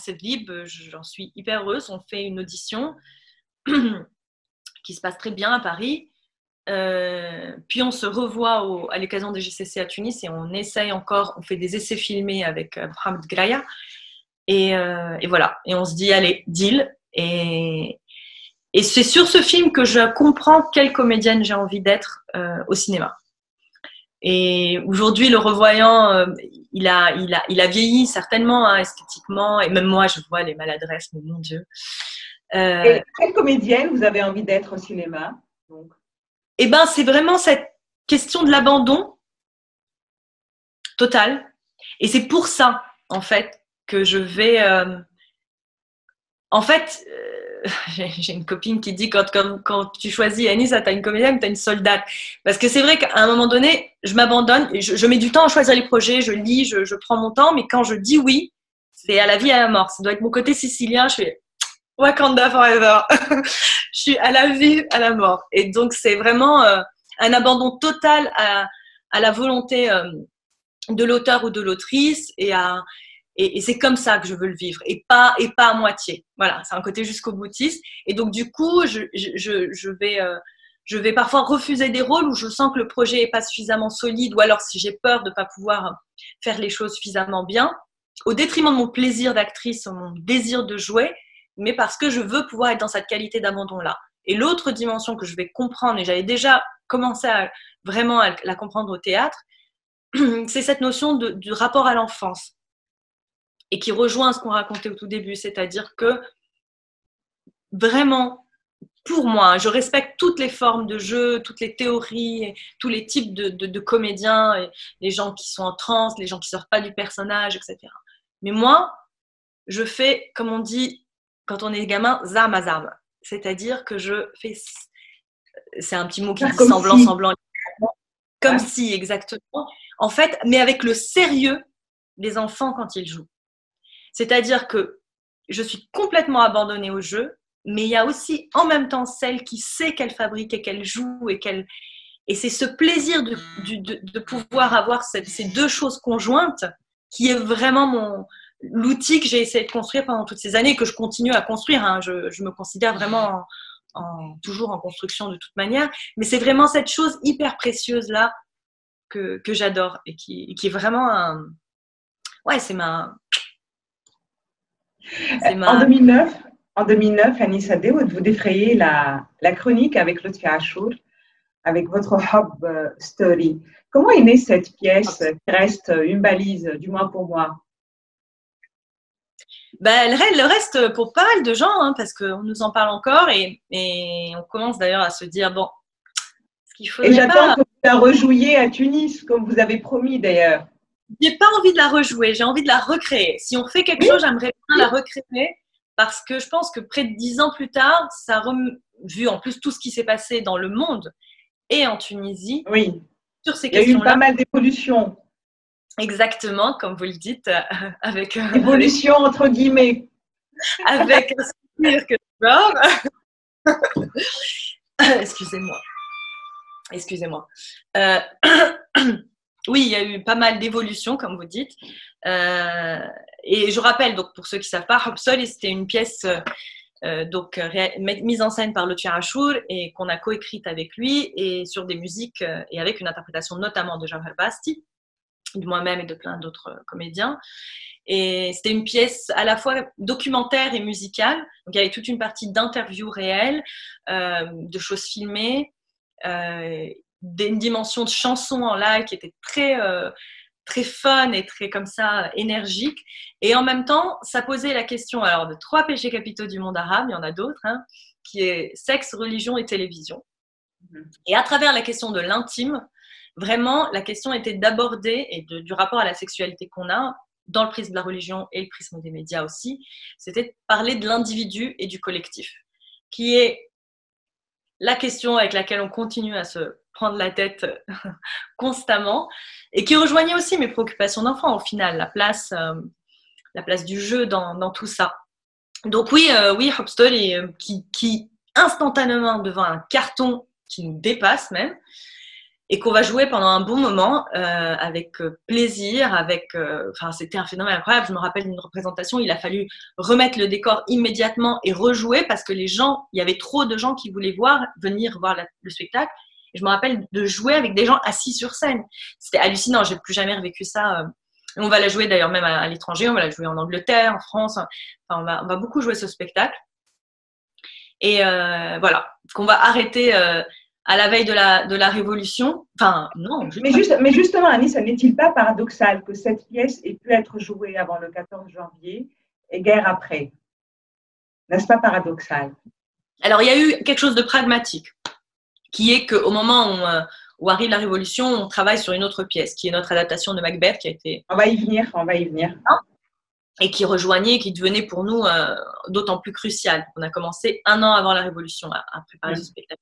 [SPEAKER 2] j'en suis hyper heureuse. On fait une audition qui se passe très bien à Paris. Euh, puis on se revoit à l'occasion des GCC à Tunis et on essaye encore, on fait des essais filmés avec euh, Mohamed Graya. Et, euh, et, voilà, et on se dit, allez, deal. Et, c'est sur ce film que je comprends quelle comédienne j'ai envie d'être au cinéma. Et aujourd'hui, le revoyant, il, a, il, a, il a vieilli certainement hein, esthétiquement, et même moi, je vois les maladresses, mais mon Dieu.
[SPEAKER 1] quelle comédienne vous avez envie d'être au cinéma
[SPEAKER 2] eh ben, c'est vraiment cette question de l'abandon total. Et c'est pour ça, en fait, que je vais. Euh, en fait, euh, j'ai une copine qui dit quand, quand, quand tu choisis Annie, tu as une comédienne, tu as une soldate? Parce que c'est vrai qu'à un moment donné, je m'abandonne, je, je, mets du temps à choisir les projets, je lis, je, je prends mon temps, mais quand je dis oui, c'est à la vie et à la mort. Ça doit être mon côté sicilien. Je fais Wakanda Forever. je suis à la vie, à la mort. Et donc, c'est vraiment euh, un abandon total à, à la volonté euh, de l'auteur ou de l'autrice et, à, et, c'est comme ça que je veux le vivre et pas, et pas à moitié. Voilà, c'est un côté jusqu'au boutiste. Et donc, du coup, je, je, je vais. Euh, je vais parfois refuser des rôles où je sens que le projet n'est pas suffisamment solide ou alors si j'ai peur de ne pas pouvoir faire les choses suffisamment bien, au détriment de mon plaisir d'actrice, mon désir de jouer, mais parce que je veux pouvoir être dans cette qualité d'abandon-là. Et l'autre dimension que je vais comprendre, et j'avais déjà commencé à vraiment à la comprendre au théâtre, c'est cette notion de, du rapport à l'enfance. Et qui rejoint ce qu'on racontait au tout début, c'est-à-dire que vraiment, pour moi, je respecte toutes les formes de jeu, toutes les théories, tous les types de comédiens, et les gens qui sont en transe, les gens qui ne sortent pas du personnage, etc. Mais moi, je fais, comme on dit, quand on est gamin, zam à C'est-à-dire que je fais. C'est un petit mot qui dit semblant, semblant. Comme si, exactement. En fait, mais avec le sérieux des enfants quand ils jouent. C'est-à-dire que je suis complètement abandonnée au jeu, mais il y a aussi en même temps celle qui sait qu'elle fabrique et qu'elle joue et qu'elle. Et c'est ce plaisir de, de, de pouvoir avoir ces deux choses conjointes qui est vraiment mon, l'outil que j'ai essayé de construire pendant toutes ces années et que je continue à construire. Hein. Je, je, me considère vraiment en, toujours en construction de toute manière. Mais c'est vraiment cette chose hyper précieuse là que, que j'adore et qui, qui, est vraiment un. Ouais, c'est ma.
[SPEAKER 1] ma... En 2009, en 2009, Anissa Dewood, vous défrayez la, la chronique avec Lotfi Achour, avec votre Hub euh, Story. Comment est née cette pièce qui reste une balise, du moins pour moi?
[SPEAKER 2] Bah, le reste pour pas mal de gens, hein, parce qu'on nous en parle encore et, on commence d'ailleurs à se dire bon,
[SPEAKER 1] ce qu'il faut. Et j'attends que vous la rejouiez à Tunis, comme vous avez promis d'ailleurs.
[SPEAKER 2] J'ai pas envie de la rejouer, j'ai envie de la recréer. Si on fait quelque chose, j'aimerais bien la recréer parce que je pense que près de dix ans plus tard, ça vu en plus tout ce qui s'est passé dans le monde et en Tunisie,
[SPEAKER 1] oui. sur ces questions-là. Il y a eu pas mal d'évolutions.
[SPEAKER 2] Exactement, comme vous le dites, avec
[SPEAKER 1] évolution entre guillemets,
[SPEAKER 2] avec un sourire que Excusez-moi. Excusez-moi. Euh, oui, il y a eu pas mal d'évolutions, comme vous dites. Euh, et je rappelle, donc pour ceux qui ne savent pas, Hopsol, c'était une pièce euh, donc mise en scène par le Achour et qu'on a coécrite avec lui et sur des musiques et avec une interprétation notamment de Jawhar Basti, de moi-même et de plein d'autres comédiens. Et c'était une pièce à la fois documentaire et musicale. Donc il y avait toute une partie d'interviews réelles, euh, de choses filmées, euh, une dimension de chansons en live qui était très, euh, très fun et très comme ça énergique. Et en même temps, ça posait la question alors de trois péchés capitaux du monde arabe, il y en a d'autres, hein, qui est sexe, religion et télévision. Mm-hmm. Et à travers la question de l'intime, vraiment, la question était d'aborder et du rapport à la sexualité qu'on a dans le prisme de la religion et le prisme des médias aussi, c'était de parler de l'individu et du collectif, qui est la question avec laquelle on continue à se prendre la tête constamment et qui rejoignait aussi mes préoccupations d'enfant au final, la place, euh, la place du jeu dans, tout ça. Donc oui, euh, oui, euh, qui, qui instantanément devant un carton qui nous dépasse même, et qu'on va jouer pendant un bon moment euh, avec euh, plaisir, avec, euh, enfin c'était un phénomène incroyable. Je me rappelle d'une représentation, il a fallu remettre le décor immédiatement et rejouer parce que les gens, il y avait trop de gens qui voulaient voir, venir voir le spectacle. Je me rappelle de jouer avec des gens assis sur scène. C'était hallucinant. J'ai plus jamais revécu ça. On va la jouer d'ailleurs même à, l'étranger. On va la jouer en Angleterre, en France. Enfin, on va, on va beaucoup jouer ce spectacle. Et voilà, qu'on va arrêter à la veille de la, de la Révolution. Enfin, non.
[SPEAKER 1] Mais, juste, mais justement, Anis, n'est-il pas paradoxal que cette pièce ait pu être jouée avant le 14 janvier et guerre après? N'est-ce pas paradoxal?
[SPEAKER 2] Alors, il y a eu quelque chose de pragmatique, qui est qu'au moment où, euh, où, arrive la Révolution, on travaille sur une autre pièce, qui est notre adaptation de Macbeth, qui a été...
[SPEAKER 1] On va y venir, on va y venir.
[SPEAKER 2] Et qui rejoignait, qui devenait pour nous euh, d'autant plus crucial. On a commencé un an avant la Révolution à, préparer ce spectacle.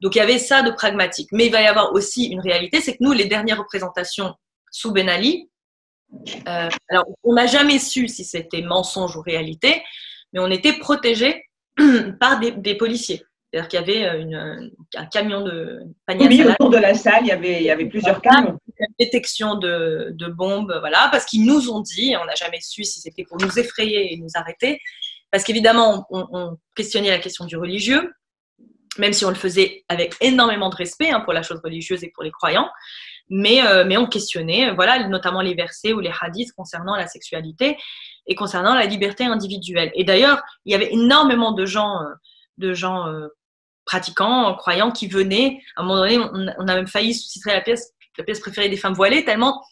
[SPEAKER 2] Donc il y avait ça de pragmatique. Mais il va y avoir aussi une réalité, c'est que nous, les dernières représentations sous Ben Ali, euh, alors on n'a jamais su si c'était mensonge ou réalité, mais on était protégés par des, policiers. C'est-à-dire qu'il y avait euh, une, un camion de
[SPEAKER 1] panier oui, autour de la salle, il y avait, il y avait plusieurs camions.
[SPEAKER 2] Une détection de, de, bombes, voilà, parce qu'ils nous ont dit, on n'a jamais su si c'était pour nous effrayer et nous arrêter, parce qu'évidemment, on, on, questionnait la question du religieux, même si on le faisait avec énormément de respect hein, pour la chose religieuse et pour les croyants, mais, euh, mais on questionnait, voilà, notamment les versets ou les hadiths concernant la sexualité et concernant la liberté individuelle. Et d'ailleurs, il y avait énormément de gens, euh, de gens euh, pratiquants, croyants, qui venaient. À un moment donné, on, a même failli susciter la pièce, la pièce préférée des femmes voilées, tellement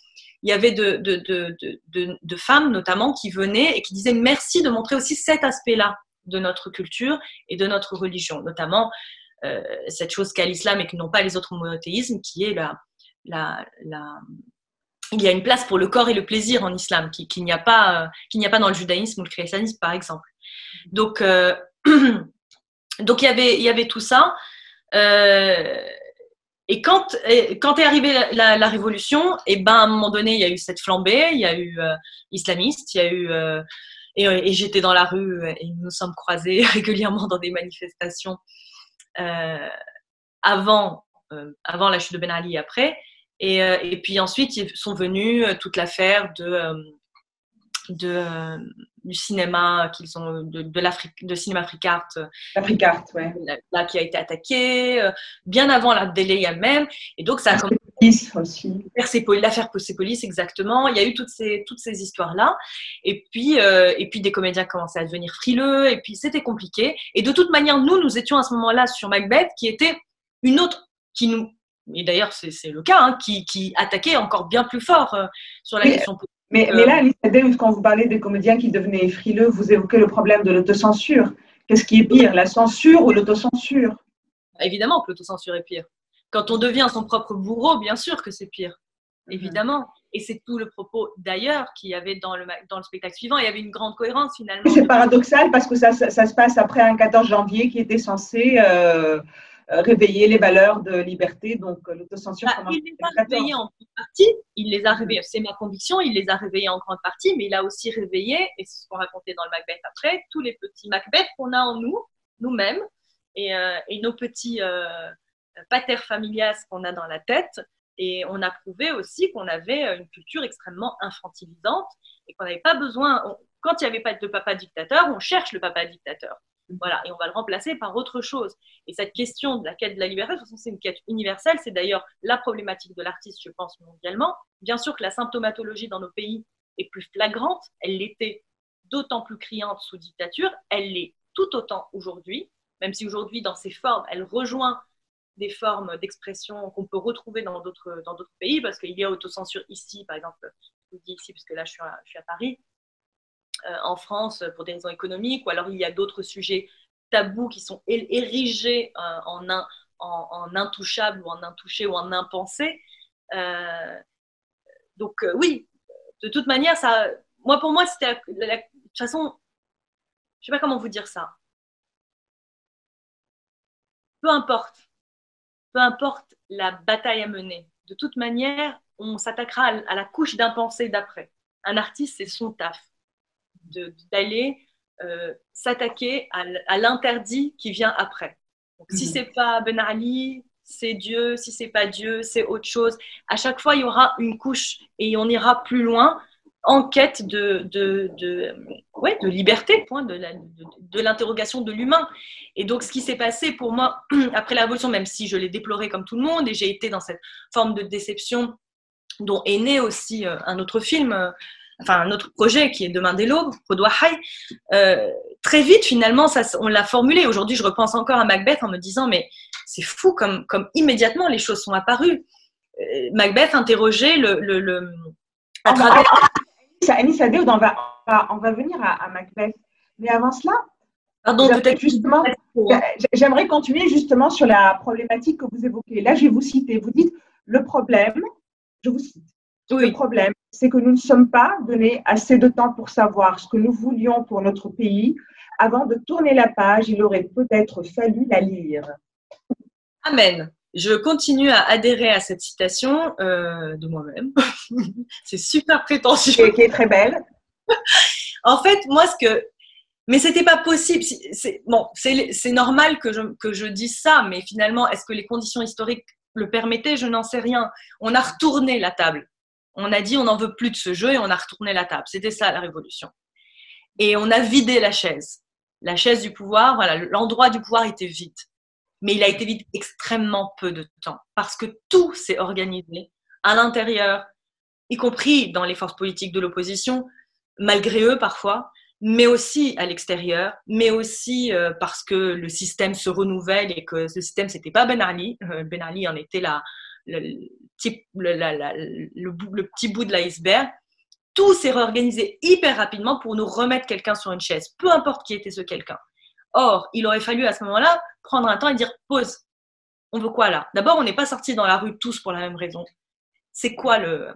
[SPEAKER 2] il y avait de, de, de, de, femmes notamment qui venaient et qui disaient merci de montrer aussi cet aspect-là de notre culture et de notre religion, notamment euh, cette chose qu'a l'islam et que n'ont pas les autres monothéismes, qui est la, il y a une place pour le corps et le plaisir en islam, qu'il qui n'y a, pas, n'y a pas dans le judaïsme ou le christianisme, par exemple. Donc, euh, donc il, y avait, y avait tout ça. Euh, et quand, quand est arrivée la, révolution, et ben à un moment donné, il y a eu cette flambée, il y a eu islamiste, il y a eu euh, et, j'étais dans la rue euh, et nous nous sommes croisés régulièrement dans des manifestations euh, avant, avant la chute de Ben Ali et après. Et, et, puis ensuite, ils sont venus toute l'affaire de, de, du cinéma qu'ils ont de, de l'Afrique de cinéma Africart
[SPEAKER 1] Africart ouais
[SPEAKER 2] là, qui a été attaqué bien avant la délai même et donc ça a commencé
[SPEAKER 1] aussi.
[SPEAKER 2] L'affaire Persepolis, exactement. Il y a eu toutes ces, toutes ces histoires-là. Et puis, euh, et puis, des comédiens commençaient à devenir frileux. Et puis, c'était compliqué. Et de toute manière, nous, nous étions à ce moment-là sur Macbeth, qui était une autre, qui nous, et d'ailleurs, c'est le cas, hein, qui, qui, attaquait encore bien plus fort euh, sur la question
[SPEAKER 1] mais, mais, là, Alice quand vous parlez des comédiens qui devenaient frileux, vous évoquez le problème de l'autocensure. Qu'est-ce qui est pire, la censure ou l'autocensure?
[SPEAKER 2] Évidemment que l'autocensure est pire. Quand on devient son propre bourreau, bien sûr que c'est pire, mhm. évidemment. Et c'est tout le propos d'ailleurs qu'il y avait dans le, dans le spectacle suivant. Il y avait une grande cohérence finalement.
[SPEAKER 1] C'est paradoxal parce que ça, ça, se passe après un 14 janvier qui était censé euh, réveiller les valeurs de liberté, donc l'autocensure.
[SPEAKER 2] Bah, il les a réveillés en grande partie, il les a réveillés, c'est ma conviction, il les a réveillés en grande partie, mais il a aussi réveillé, et c'est ce qu'on racontait dans le Macbeth après, tous les petits Macbeth qu'on a en nous, nous-mêmes, et, et, nos petits pater familias qu'on a dans la tête. Et on a prouvé aussi qu'on avait une culture extrêmement infantilisante et qu'on n'avait pas besoin, quand il n'y avait pas de papa dictateur, on cherche le papa dictateur. Voilà, et on va le remplacer par autre chose. Et cette question de la quête de la liberté, de toute façon, c'est une quête universelle. C'est d'ailleurs la problématique de l'artiste, je pense, mondialement. Bien sûr que la symptomatologie dans nos pays est plus flagrante. Elle l'était d'autant plus criante sous dictature. Elle l'est tout autant aujourd'hui, même si aujourd'hui, dans ses formes, elle rejoint des formes d'expression qu'on peut retrouver dans d'autres, dans d'autres pays, parce qu'il y a autocensure ici, par exemple, je vous dis ici, parce que là, je suis à, je suis à Paris, euh, en France, pour des raisons économiques, ou alors il y a d'autres sujets tabous qui sont érigés euh, en, un, en, intouchable ou en intouché ou en impensé. Euh, donc oui, de toute manière, ça, moi pour moi, c'était de toute façon, je sais pas comment vous dire ça. Peu importe peu importe la bataille à mener. De toute manière, on s'attaquera à la couche d'impensé d'après. Un artiste, c'est son taf, d'aller euh, s'attaquer à l'interdit qui vient après. Donc, Si mhm. c'est pas Ben Ali, c'est Dieu. Si c'est pas Dieu, c'est autre chose. À chaque fois, il y aura une couche et on ira plus loin en quête de, de, de, ouais, de liberté, point, de, l'interrogation de l'humain. Et donc, ce qui s'est passé pour moi après la Révolution, même si je l'ai déploré comme tout le monde, et j'ai été dans cette forme de déception dont est né aussi euh, un autre film, euh, enfin un autre projet qui est Demain des l'aube, Rodwa euh, très vite, finalement, ça, on l'a formulé. Aujourd'hui, je repense encore à Macbeth en me disant, mais c'est fou comme, comme immédiatement les choses sont apparues. Macbeth interrogeait le, le
[SPEAKER 1] à travers Annie on va, on va venir à, Macbeth. Mais avant cela,
[SPEAKER 2] Pardon, peut-être
[SPEAKER 1] justement, j'aimerais continuer justement sur la problématique que vous évoquez. Là, je vais vous citer. Vous dites le problème, je vous cite. Le problème, c'est que nous ne sommes pas donnés assez de temps pour savoir ce que nous voulions pour notre pays. Avant de tourner la page, il aurait peut-être fallu la lire.
[SPEAKER 2] Amen je continue à adhérer à cette citation euh, de moi-même. c'est super prétentieux.
[SPEAKER 1] Qui est très belle.
[SPEAKER 2] en fait, moi, ce que. Mais c'était pas possible. C'est bon, c'est normal que je, que je dise ça, mais finalement, est-ce que les conditions historiques le permettaient? Je n'en sais rien. On a retourné la table. On a dit on n'en veut plus de ce jeu et on a retourné la table. C'était ça la révolution. Et on a vidé la chaise. La chaise du pouvoir, voilà, l'endroit du pouvoir était vide mais il a été vide extrêmement peu de temps parce que tout s'est organisé à l'intérieur, y compris dans les forces politiques de l'opposition, malgré eux parfois, mais aussi à l'extérieur, mais aussi euh, parce que le système se renouvelle et que ce système, c'était pas Ben Ali. Euh, ben Ali en était la, le, le, petit bout de l'iceberg. Tout s'est réorganisé hyper rapidement pour nous remettre quelqu'un sur une chaise, peu importe qui était ce quelqu'un. Or, il aurait fallu à ce moment-là prendre un temps et dire pause. On veut quoi là? D'abord, on n'est pas sortis dans la rue tous pour la même raison. C'est quoi le.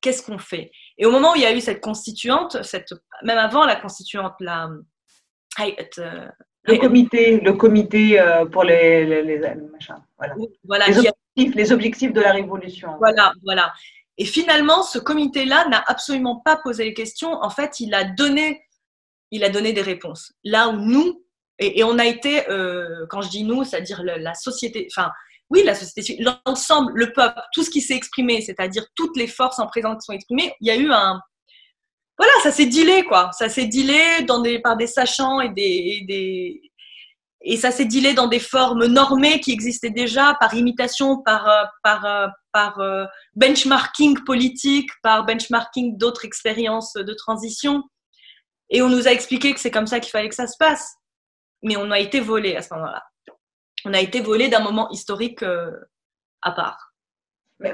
[SPEAKER 2] Qu'est-ce qu'on fait? Et au moment où il y a eu cette constituante, cette, même avant la constituante, la.
[SPEAKER 1] Euh, le comité, le comité euh, pour les, les, les, voilà. les, objectifs, les objectifs de la révolution.
[SPEAKER 2] Voilà, voilà. Et finalement, ce comité-là n'a absolument pas posé les questions. En fait, il a donné, il a donné des réponses. Là où nous, et, on a été, euh, quand je dis nous, c'est-à-dire la, société, enfin, oui, la société, l'ensemble, le peuple, tout ce qui s'est exprimé, c'est-à-dire toutes les forces en présence qui sont exprimées, il y a eu un. Voilà, ça s'est dilé, quoi. Ça s'est dilé par des sachants et des. et ça s'est dilé dans des formes normées qui existaient déjà, par imitation, par, euh, par, euh, par benchmarking politique, par benchmarking d'autres expériences de transition. Et on nous a expliqué que c'est comme ça qu'il fallait que ça se passe mais on a été volé à ce moment-là. On a été volé d'un moment historique euh, à part.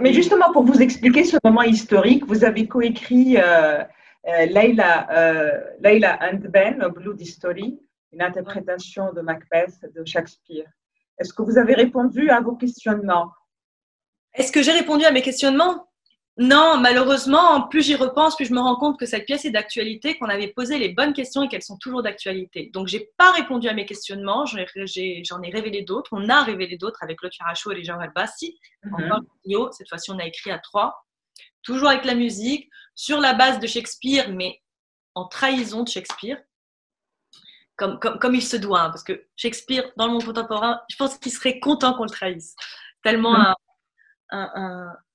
[SPEAKER 1] Mais, justement, pour vous expliquer ce moment historique, vous avez coécrit euh, euh, Leila, euh, and Ben, Bloody Story, une interprétation de Macbeth de Shakespeare. Est-ce que vous avez répondu à vos questionnements?
[SPEAKER 2] Est-ce que j'ai répondu à mes questionnements? Non, malheureusement, plus j'y repense, plus je me rends compte que cette pièce est d'actualité, qu'on avait posé les bonnes questions et qu'elles sont toujours d'actualité. Donc, j'ai pas répondu à mes questionnements, j'en ai, révélé d'autres. On a révélé d'autres avec Claude Faracho et les gens Albassi. Mm cette fois-ci, on a écrit à trois. Toujours avec la musique, sur la base de Shakespeare, mais en trahison de Shakespeare. Comme, comme, il se doit, hein, parce que Shakespeare, dans le monde contemporain, je pense qu'il serait content qu'on le trahisse. Tellement mm un,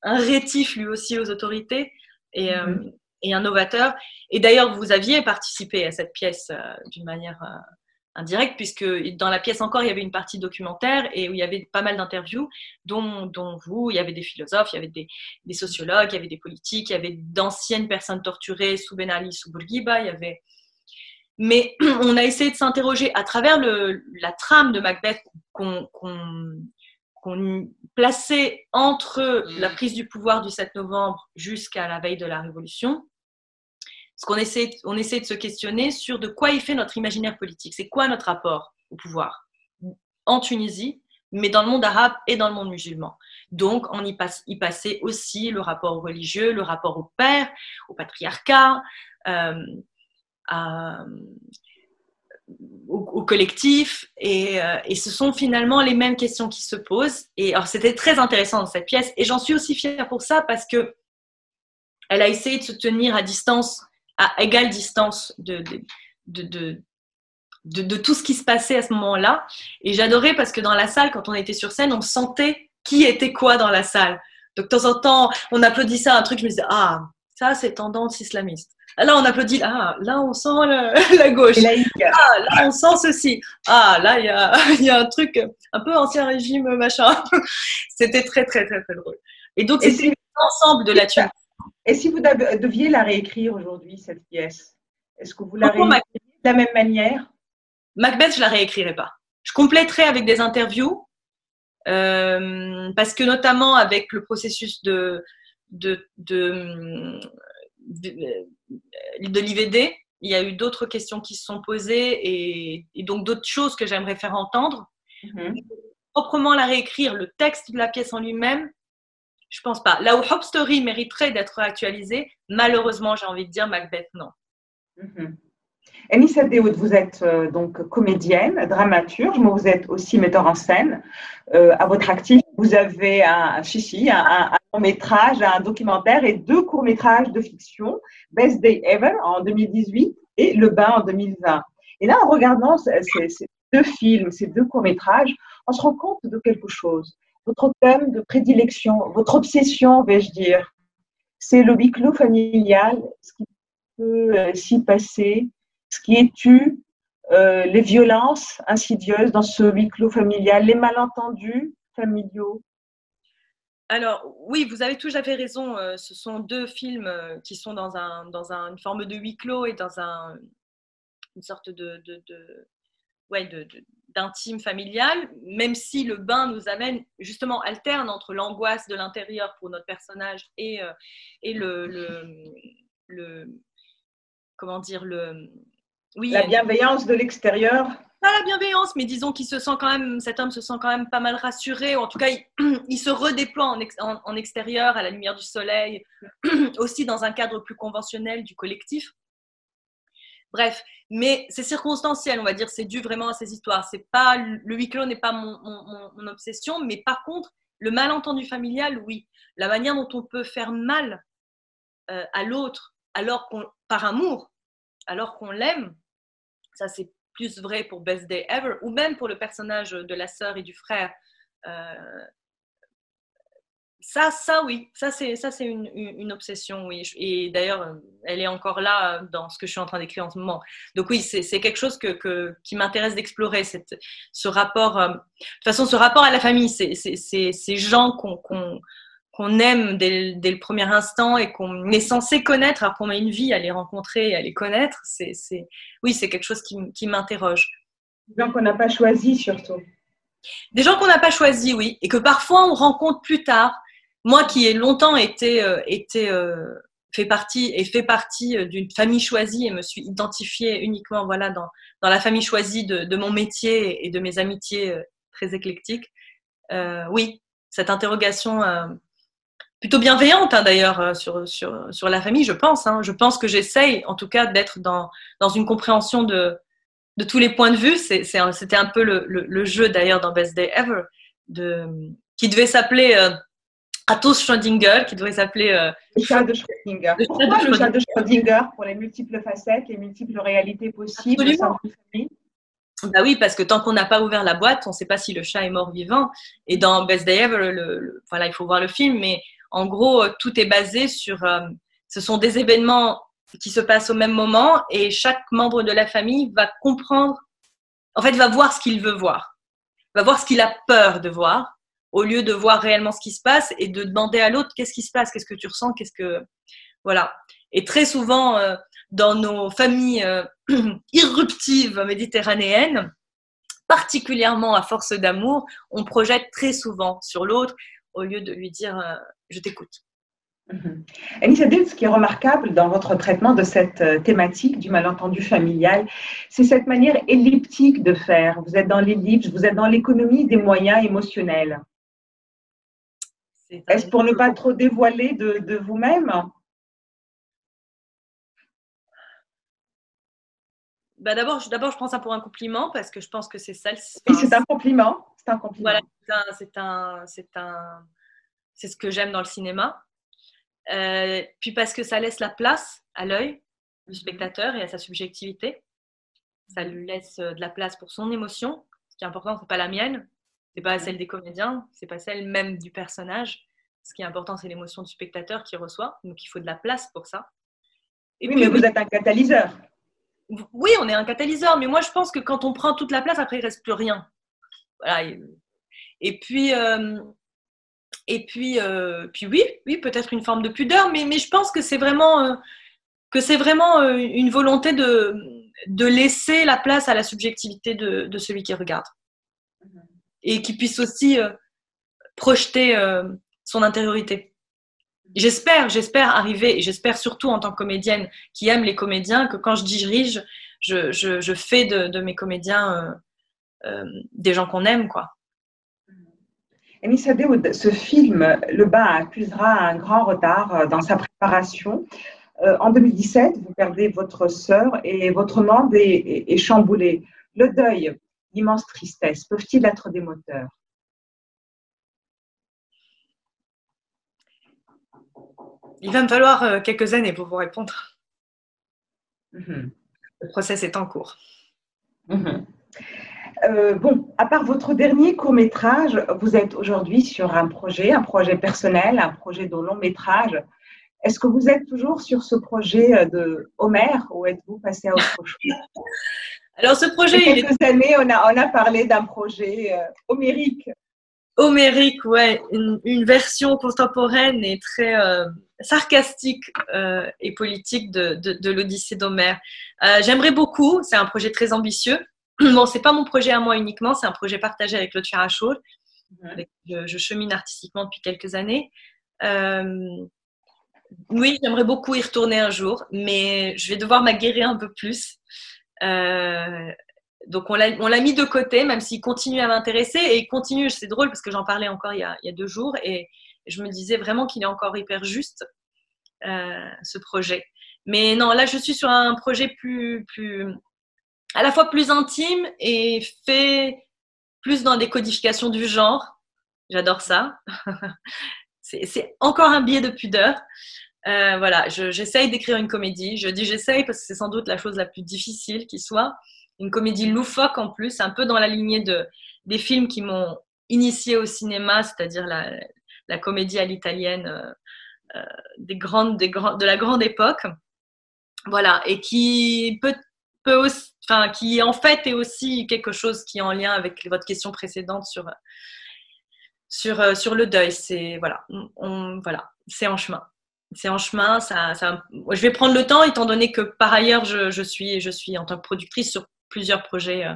[SPEAKER 2] rétif lui aussi aux autorités et, euh, mhm. et un novateur. Et d'ailleurs, vous aviez participé à cette pièce euh, d'une manière euh, indirecte, puisque dans la pièce encore, il y avait une partie documentaire et où il y avait pas mal d'interviews, dont, dont, vous, il y avait des philosophes, il y avait des, des, sociologues, il y avait des politiques, il y avait d'anciennes personnes torturées sous Ben Ali, sous Bourguiba, il y avait... Mais on a essayé de s'interroger à travers le, la trame de Macbeth qu'on qu'on plaçait entre la mm. prise du pouvoir du 7 novembre jusqu'à la veille de la Révolution, ce qu'on essaie, on essaie de se questionner sur de quoi il fait notre imaginaire politique. C'est quoi notre rapport au pouvoir en Tunisie, mais dans le monde arabe et dans le monde musulman? Donc, on y, passe, y passait aussi le rapport religieux, le rapport au père, au patriarcat, euh, à, au, collectif euh, et, ce sont finalement les mêmes questions qui se posent. Et alors c'était très intéressant dans cette pièce et j'en suis aussi fière pour ça parce que elle a essayé de se tenir à distance, à égale distance de, de, de, tout ce qui se passait à ce moment-là. Et j'adorais parce que dans la salle, quand on était sur scène, on sentait qui était quoi dans la salle. Donc de temps en temps, on applaudissait à un truc, je me disais, ah, ça c'est tendance islamiste. Là, on applaudit. Ah, là, on sent la gauche. Ah, là, on sent ceci. Ah, là, il y a, y a, un truc un peu ancien régime, machin. C'était très, très, très, très drôle. Et donc, c'est l'ensemble de la tuile.
[SPEAKER 1] Et si vous deviez la réécrire aujourd'hui, cette pièce, est-ce que vous la réécririez de la même manière?
[SPEAKER 2] Macbeth, je la réécrirais pas. Je compléterais avec des interviews, euh, parce que notamment avec le processus de, de, de de l'IVD, il y a eu d'autres questions qui se sont posées et, donc d'autres choses que j'aimerais faire entendre. Mhm. Proprement la réécrire, le texte de la pièce en lui-même, je pense pas. Là où Hope Story mériterait d'être actualisé, malheureusement, j'ai envie de dire Macbeth, non.
[SPEAKER 1] Mhm. Anissa Dehoud, vous êtes euh, donc comédienne, dramaturge, mais vous êtes aussi metteur en scène. Euh, à votre actif, vous avez un, chichi, un, un, long métrage, un documentaire et deux courts métrages de fiction, Best Day Ever en 2018 et Le Bain en 2020. Et là, en regardant ces, ces deux films, ces deux courts métrages, on se rend compte de quelque chose. Votre thème de prédilection, votre obsession, vais-je dire, c'est le huis clos familial, ce qui peut euh, s'y passer, ce qui est tu, euh, les violences insidieuses dans ce huis clos familial, les malentendus familiaux?
[SPEAKER 2] Alors oui, vous avez tout à fait raison. Euh, ce sont deux films euh, qui sont dans, un, dans une forme de huis clos et dans un, une sorte de, de, d'intime familial, même si le bain nous amène justement alterne entre l'angoisse de l'intérieur pour notre personnage et, et le, le, comment dire le
[SPEAKER 1] oui, la bienveillance de l'extérieur.
[SPEAKER 2] Pas la bienveillance, mais disons qu'il se sent quand même, cet homme se sent quand même pas mal rassuré, ou en tout cas, il, se redéploie en, en, extérieur, à la lumière du soleil, aussi dans un cadre plus conventionnel du collectif. Bref, mais c'est circonstanciel, on va dire, c'est dû vraiment à ces histoires. C'est pas le huis clos n'est pas mon, mon, obsession, mais par contre, le malentendu familial, oui. La manière dont on peut faire mal euh, à l'autre, alors qu'on, par amour, alors qu'on l'aime, ça, c'est plus vrai pour Best Day Ever, ou même pour le personnage de la sœur et du frère. Euh, ça, ça, oui, ça, c'est, ça, c'est une, obsession, oui. Et d'ailleurs, elle est encore là dans ce que je suis en train d'écrire en ce moment. Donc oui, c'est, quelque chose que, qui m'intéresse d'explorer, ce rapport. Euh, de toute façon, ce rapport à la famille, c'est, ces gens qu'on, qu'on aime dès, le premier instant et qu'on est censé connaître, alors qu'on a une vie à les rencontrer et à les connaître, c'est, oui, c'est quelque chose qui, m'interroge.
[SPEAKER 1] Des gens qu'on n'a pas choisi surtout.
[SPEAKER 2] Des gens qu'on n'a pas choisi, oui, et que parfois on rencontre plus tard. Moi qui ai longtemps été, euh, été euh, fait partie et fait partie euh, d'une famille choisie et me suis identifiée uniquement voilà dans, dans la famille choisie de, de, mon métier et de mes amitiés très éclectiques. oui, cette interrogation plutôt bienveillante hein, d'ailleurs euh, sur, sur, sur, la famille, je pense. Hein. Je pense que j'essaye en tout cas d'être dans, dans une compréhension de, de tous les points de vue. C'était un peu le, le, jeu d'ailleurs dans Best Day Ever, de, qui devait s'appeler euh, Atos Schrödinger, qui devait s'appeler.
[SPEAKER 1] Euh, le chat de Schrödinger. Le Pourquoi le chat de Schrödinger Pour les multiples facettes, les multiples réalités possibles
[SPEAKER 2] Absolument. Bah oui, parce que tant qu'on n'a pas ouvert la boîte, on ne sait pas si le chat est mort vivant. Et dans Best Day Ever, le, voilà, il faut voir le film, mais en gros, tout est basé sur. Euh, ce sont des événements qui se passent au même moment et chaque membre de la famille va comprendre, en fait, va voir ce qu'il veut voir, va voir ce qu'il a peur de voir, au lieu de voir réellement ce qui se passe et de demander à l'autre qu'est-ce qui se passe, qu'est-ce que tu ressens, qu'est-ce que. Voilà. Et très souvent, euh, dans nos familles euh, irruptives méditerranéennes, particulièrement à force d'amour, on projette très souvent sur l'autre au lieu de lui dire je t'écoute.
[SPEAKER 1] Mhm. Anissa ce qui est remarquable dans votre traitement de cette euh, thématique du malentendu familial, c'est cette manière elliptique de faire. Vous êtes dans l'ellipse, vous êtes dans l'économie des moyens émotionnels. Est-ce pour ne pas trop dévoiler de, vous-même?
[SPEAKER 2] Bah d'abord, d'abord, je prends ça pour un compliment parce que je pense que c'est ça.
[SPEAKER 1] C'est un compliment. C'est un compliment.
[SPEAKER 2] Voilà, c'est un, c'est un, c'est ce que j'aime dans le cinéma. Euh, puis parce que ça laisse la place à l'œil du spectateur et à sa subjectivité. Ça lui laisse euh, de la place pour son émotion. Ce qui est important, c'est pas la mienne, c'est pas celle des comédiens, c'est pas celle même du personnage. Ce qui est important, c'est l'émotion du spectateur qui reçoit. Donc il faut de la place pour ça.
[SPEAKER 1] Et oui, mais vous êtes un catalyseur.
[SPEAKER 2] Oui, on est un catalyseur, mais moi je pense que quand on prend toute la place, après il reste plus rien. Voilà. Et puis, euh, et puis, euh, puis oui, oui, peut-être une forme de pudeur, mais, mais je pense que c'est vraiment, euh, que c'est vraiment une volonté de, de laisser la place à la subjectivité de, de celui qui regarde. Et qui puisse aussi projeter son intériorité. J'espère, j'espère arriver, et j'espère surtout en tant que comédienne qui aime les comédiens, que quand je dirige, je, je, je fais de, de, mes comédiens des gens qu'on aime, quoi.
[SPEAKER 1] Ce film, Le Bas accusera un grand retard euh, dans sa préparation. Euh, en 2017, vous perdez votre sœur et votre monde est, chamboulé. Le deuil, l'immense tristesse, peuvent-ils être des moteurs?
[SPEAKER 2] Il va me falloir euh, quelques années pour vous répondre. Mhm. Le process est en cours.
[SPEAKER 1] Mhm. Euh, bon, à part votre dernier court métrage, vous êtes aujourd'hui sur un projet, un projet personnel, un projet de long métrage. Est-ce que vous êtes toujours sur ce projet euh, de Homer ou êtes-vous passé à autre chose?
[SPEAKER 2] Alors ce projet,
[SPEAKER 1] il y a quelques années, on a, on a parlé d'un projet euh, homérique.
[SPEAKER 2] Homérique, ouais, une, version contemporaine et très sarcastique et politique de, de, de l'Odyssée d'Homère. J'aimerais beaucoup, c'est un projet très ambitieux. bon, c'est pas mon projet à moi uniquement, c'est un projet partagé avec Claude Charachaud. Avec, je, chemine artistiquement depuis quelques années. Euh, oui, j'aimerais beaucoup y retourner un jour, mais je vais devoir m'aguerrir un peu plus. Euh, donc on l'a mis de côté, même s'il continue à m'intéresser. Et il continue, c'est drôle parce que j'en parlais encore il y, a, il y, a, deux jours et je me disais vraiment qu'il est encore hyper juste, euh, ce projet. Mais non, là je suis sur un projet plus, plus, à la fois plus intime et fait plus dans des codifications du genre. J'adore ça. c'est encore un biais de pudeur. Euh, voilà, j'essaye d'écrire une comédie. Je dis j'essaye parce que c'est sans doute la chose la plus difficile qui soit. Une comédie loufoque en plus, un peu dans la lignée de, des films qui m'ont initié au cinéma, c'est-à-dire la, comédie à l'italienne euh, euh, des grandes, des de la grande époque. Voilà, et qui peut qui en fait est aussi quelque chose qui est en lien avec votre question précédente sur, sur, euh, sur le deuil. C'est voilà, voilà, c'est en chemin. C'est en chemin. Ça, ça, je vais prendre le temps, étant donné que par ailleurs, je, je suis, je suis en tant que productrice sur plusieurs projets. Euh,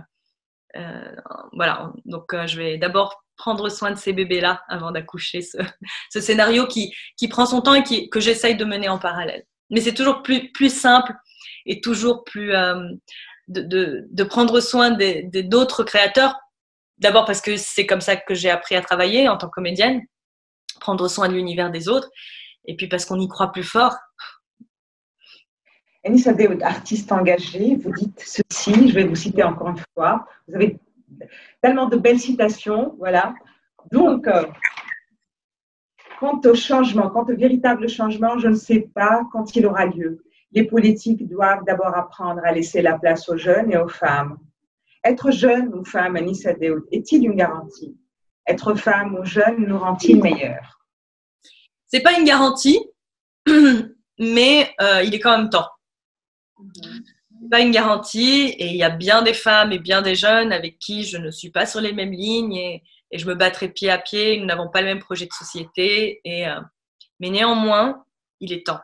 [SPEAKER 2] euh voilà, donc je vais d'abord prendre soin de ces bébés-là avant d'accoucher ce, ce, scénario qui, qui prend son temps et qui, que j'essaye de mener en parallèle. Mais c'est toujours plus, plus simple et toujours plus euh, de, prendre soin des d'autres créateurs. D'abord parce que c'est comme ça que j'ai appris à travailler en tant que comédienne. prendre soin de l'univers des autres, et puis parce qu'on y croit plus fort.
[SPEAKER 1] Anissa Daoud, artiste engagée, vous dites ceci, je vais vous citer encore une fois. Vous avez tellement de belles citations, voilà. Donc, euh, quant au changement, quant au véritable changement, je ne sais pas quand il aura lieu. Les politiques doivent d'abord apprendre à laisser la place aux jeunes et aux femmes. Être jeune ou femme, Anissa Daoud, est-il une garantie? Être femme ou jeune nous rend-il meilleurs?
[SPEAKER 2] C'est pas une garantie, mais euh, il est quand même temps. Mm-hmm. Pas une garantie, et il y a bien des femmes et bien des jeunes avec qui je ne suis pas sur les mêmes lignes et, je me battrai pied à pied. Nous n'avons pas le même projet de société, euh, mais néanmoins, il est temps.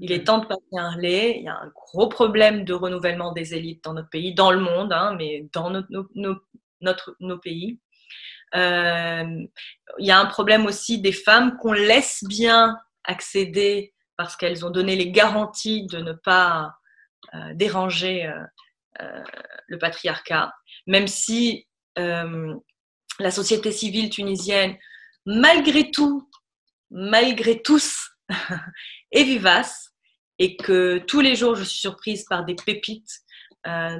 [SPEAKER 2] Il est temps de passer un relais. Il y a un gros problème de renouvellement des élites dans notre pays, dans le monde, hein, mais dans notre, nos pays. Euh, il y a un problème aussi des femmes qu'on laisse bien accéder parce qu'elles ont donné les garanties de ne pas euh, déranger euh, le patriarcat, même si la société civile tunisienne, malgré tout, malgré tous, est vivace et que tous les jours, je suis surprise par des pépites,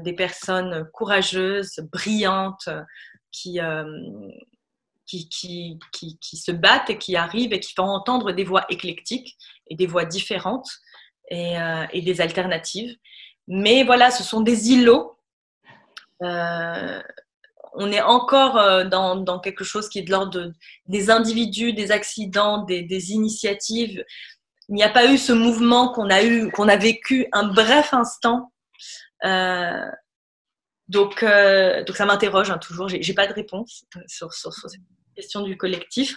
[SPEAKER 2] des personnes courageuses, brillantes, qui, qui, qui, qui, se battent et qui arrivent et qui font entendre des voix éclectiques et des voix différentes et, euh, et des alternatives. Mais voilà, ce sont des îlots. Euh, on est encore euh, dans, dans, quelque chose qui est de l'ordre des individus, des accidents, des initiatives. Il n'y a pas eu ce mouvement qu'on a eu, qu'on a vécu un bref instant. donc, donc ça m'interroge hein, toujours. J'ai pas de réponse sur, sur, sur, cette question du collectif.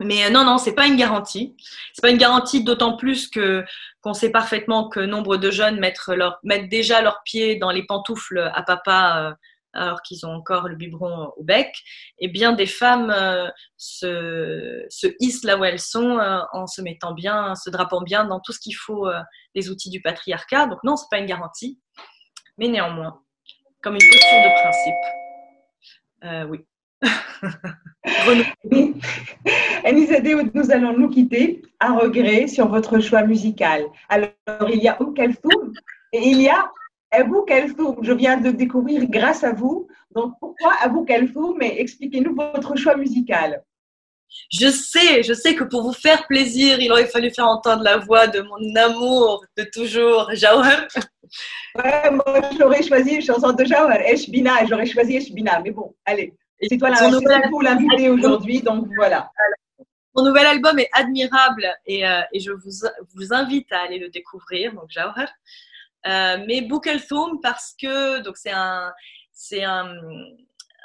[SPEAKER 2] Mais euh, non, non, c'est pas une garantie. C'est pas une garantie, d'autant plus que qu'on sait parfaitement que nombre de jeunes mettent, leur, mettent déjà leurs pieds dans les pantoufles à papa euh, alors qu'ils ont encore le biberon au bec. Et bien des femmes euh, se, se, hissent là où elles sont en se mettant bien, se drapant bien dans tout ce qu'il faut, les outils du patriarcat. Donc non, c'est pas une garantie. Mais néanmoins, comme une question de principe, oui.
[SPEAKER 1] Anissa nous allons nous quitter à regret sur votre choix musical. Alors, il y a Oum Kalthoum et il y a Abou Kalthoum. Je viens de découvrir grâce à vous. Donc, pourquoi Abou Kalthoum Mais expliquez-nous votre choix musical.
[SPEAKER 2] Je sais, je sais que pour vous faire plaisir, il aurait fallu faire entendre la voix de mon amour de toujours, Jawar.
[SPEAKER 1] Ouais, moi j'aurais choisi une chanson de Jawar, Eshbina, j'aurais choisi Eshbina, mais bon, allez. C'est toi l'invité aujourd'hui, donc voilà.
[SPEAKER 2] Mon nouvel album est admirable et, euh, et je vous, vous, invite à aller le découvrir, donc Jawhar. Euh, mais Boukelthoum parce que donc c'est un, c'est un,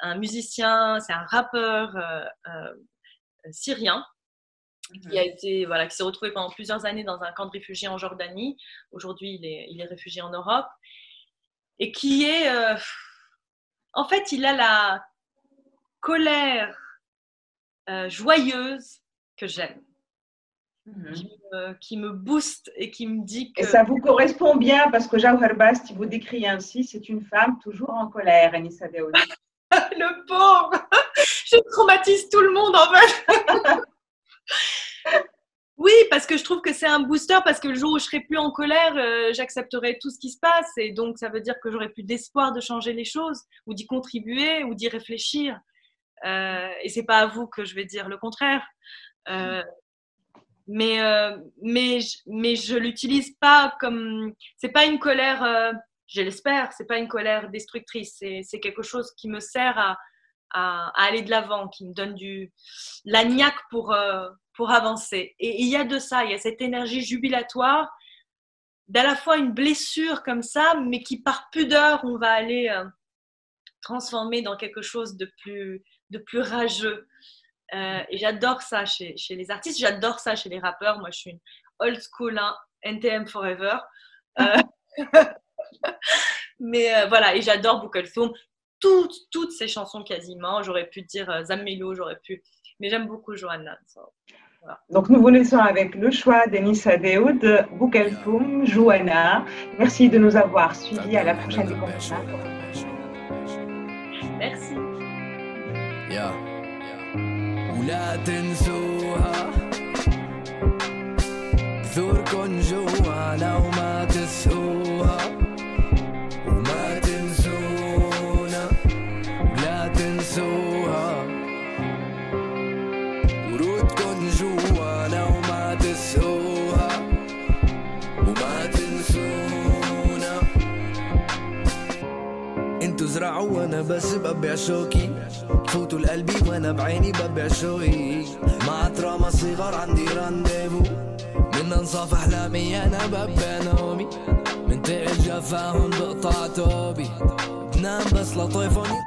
[SPEAKER 2] un, musicien, c'est un rappeur euh, euh syrien qui a mhm. été voilà qui s'est retrouvé pendant plusieurs années dans un camp de réfugiés en Jordanie. Aujourd'hui, il est, il est réfugié en Europe et qui est euh, en fait, il a la colère euh, joyeuse que j'aime. Mhm. Qui, me, booste et qui me dit que.
[SPEAKER 1] Et ça vous correspond bien parce que Jauhar Bast, vous décrit ainsi c'est une femme toujours en colère, Anissa Deouli.
[SPEAKER 2] le pauvre Je traumatise tout le monde en fait Oui, parce que je trouve que c'est un booster, parce que le jour où je serai plus en colère, euh, j'accepterai tout ce qui se passe, et donc ça veut dire que j'aurai plus d'espoir de changer les choses, ou d'y contribuer, ou d'y réfléchir. Euh, et c'est pas à vous que je vais dire le contraire. Euh, mais, euh, mais, mais je l'utilise pas comme. C'est pas une colère, euh, je l'espère, c'est pas une colère destructrice. C'est quelque chose qui me sert à, à, aller de l'avant, qui me donne du la niaque pour, pour avancer. Et il y a de ça, il y a cette énergie jubilatoire d'à la fois une blessure comme ça, mais qui par pudeur, on va aller transformer dans quelque chose de plus, de plus rageux. Euh, et j'adore ça chez, chez, les artistes, j'adore ça chez les rappeurs. Moi, je suis une old school, hein, NTM Forever. Euh, mais euh, voilà, et j'adore Bukelthum. Toutes, toutes ces chansons quasiment. J'aurais pu dire euh, Zammelo, j'aurais pu. Mais j'aime beaucoup Johanna.
[SPEAKER 1] Donc nous vous laissons avec le choix d'Enissa Deoud, Bukelthum, Johanna. Merci de nous avoir suivis. À la prochaine.
[SPEAKER 2] Merci.
[SPEAKER 3] ولا تنسوها. ثوركن جوا لو ما تسقوها زرعوا وأنا بس ببيع شوكي. فوتوا لقلبي وأنا بعيني ببيع شوقي مع تراما صغار عندي رانديفو. من انصاف احلامي أنا ببيع نومي. من تقل جفاهم بقطع توبي. بنام بس لطيفوني.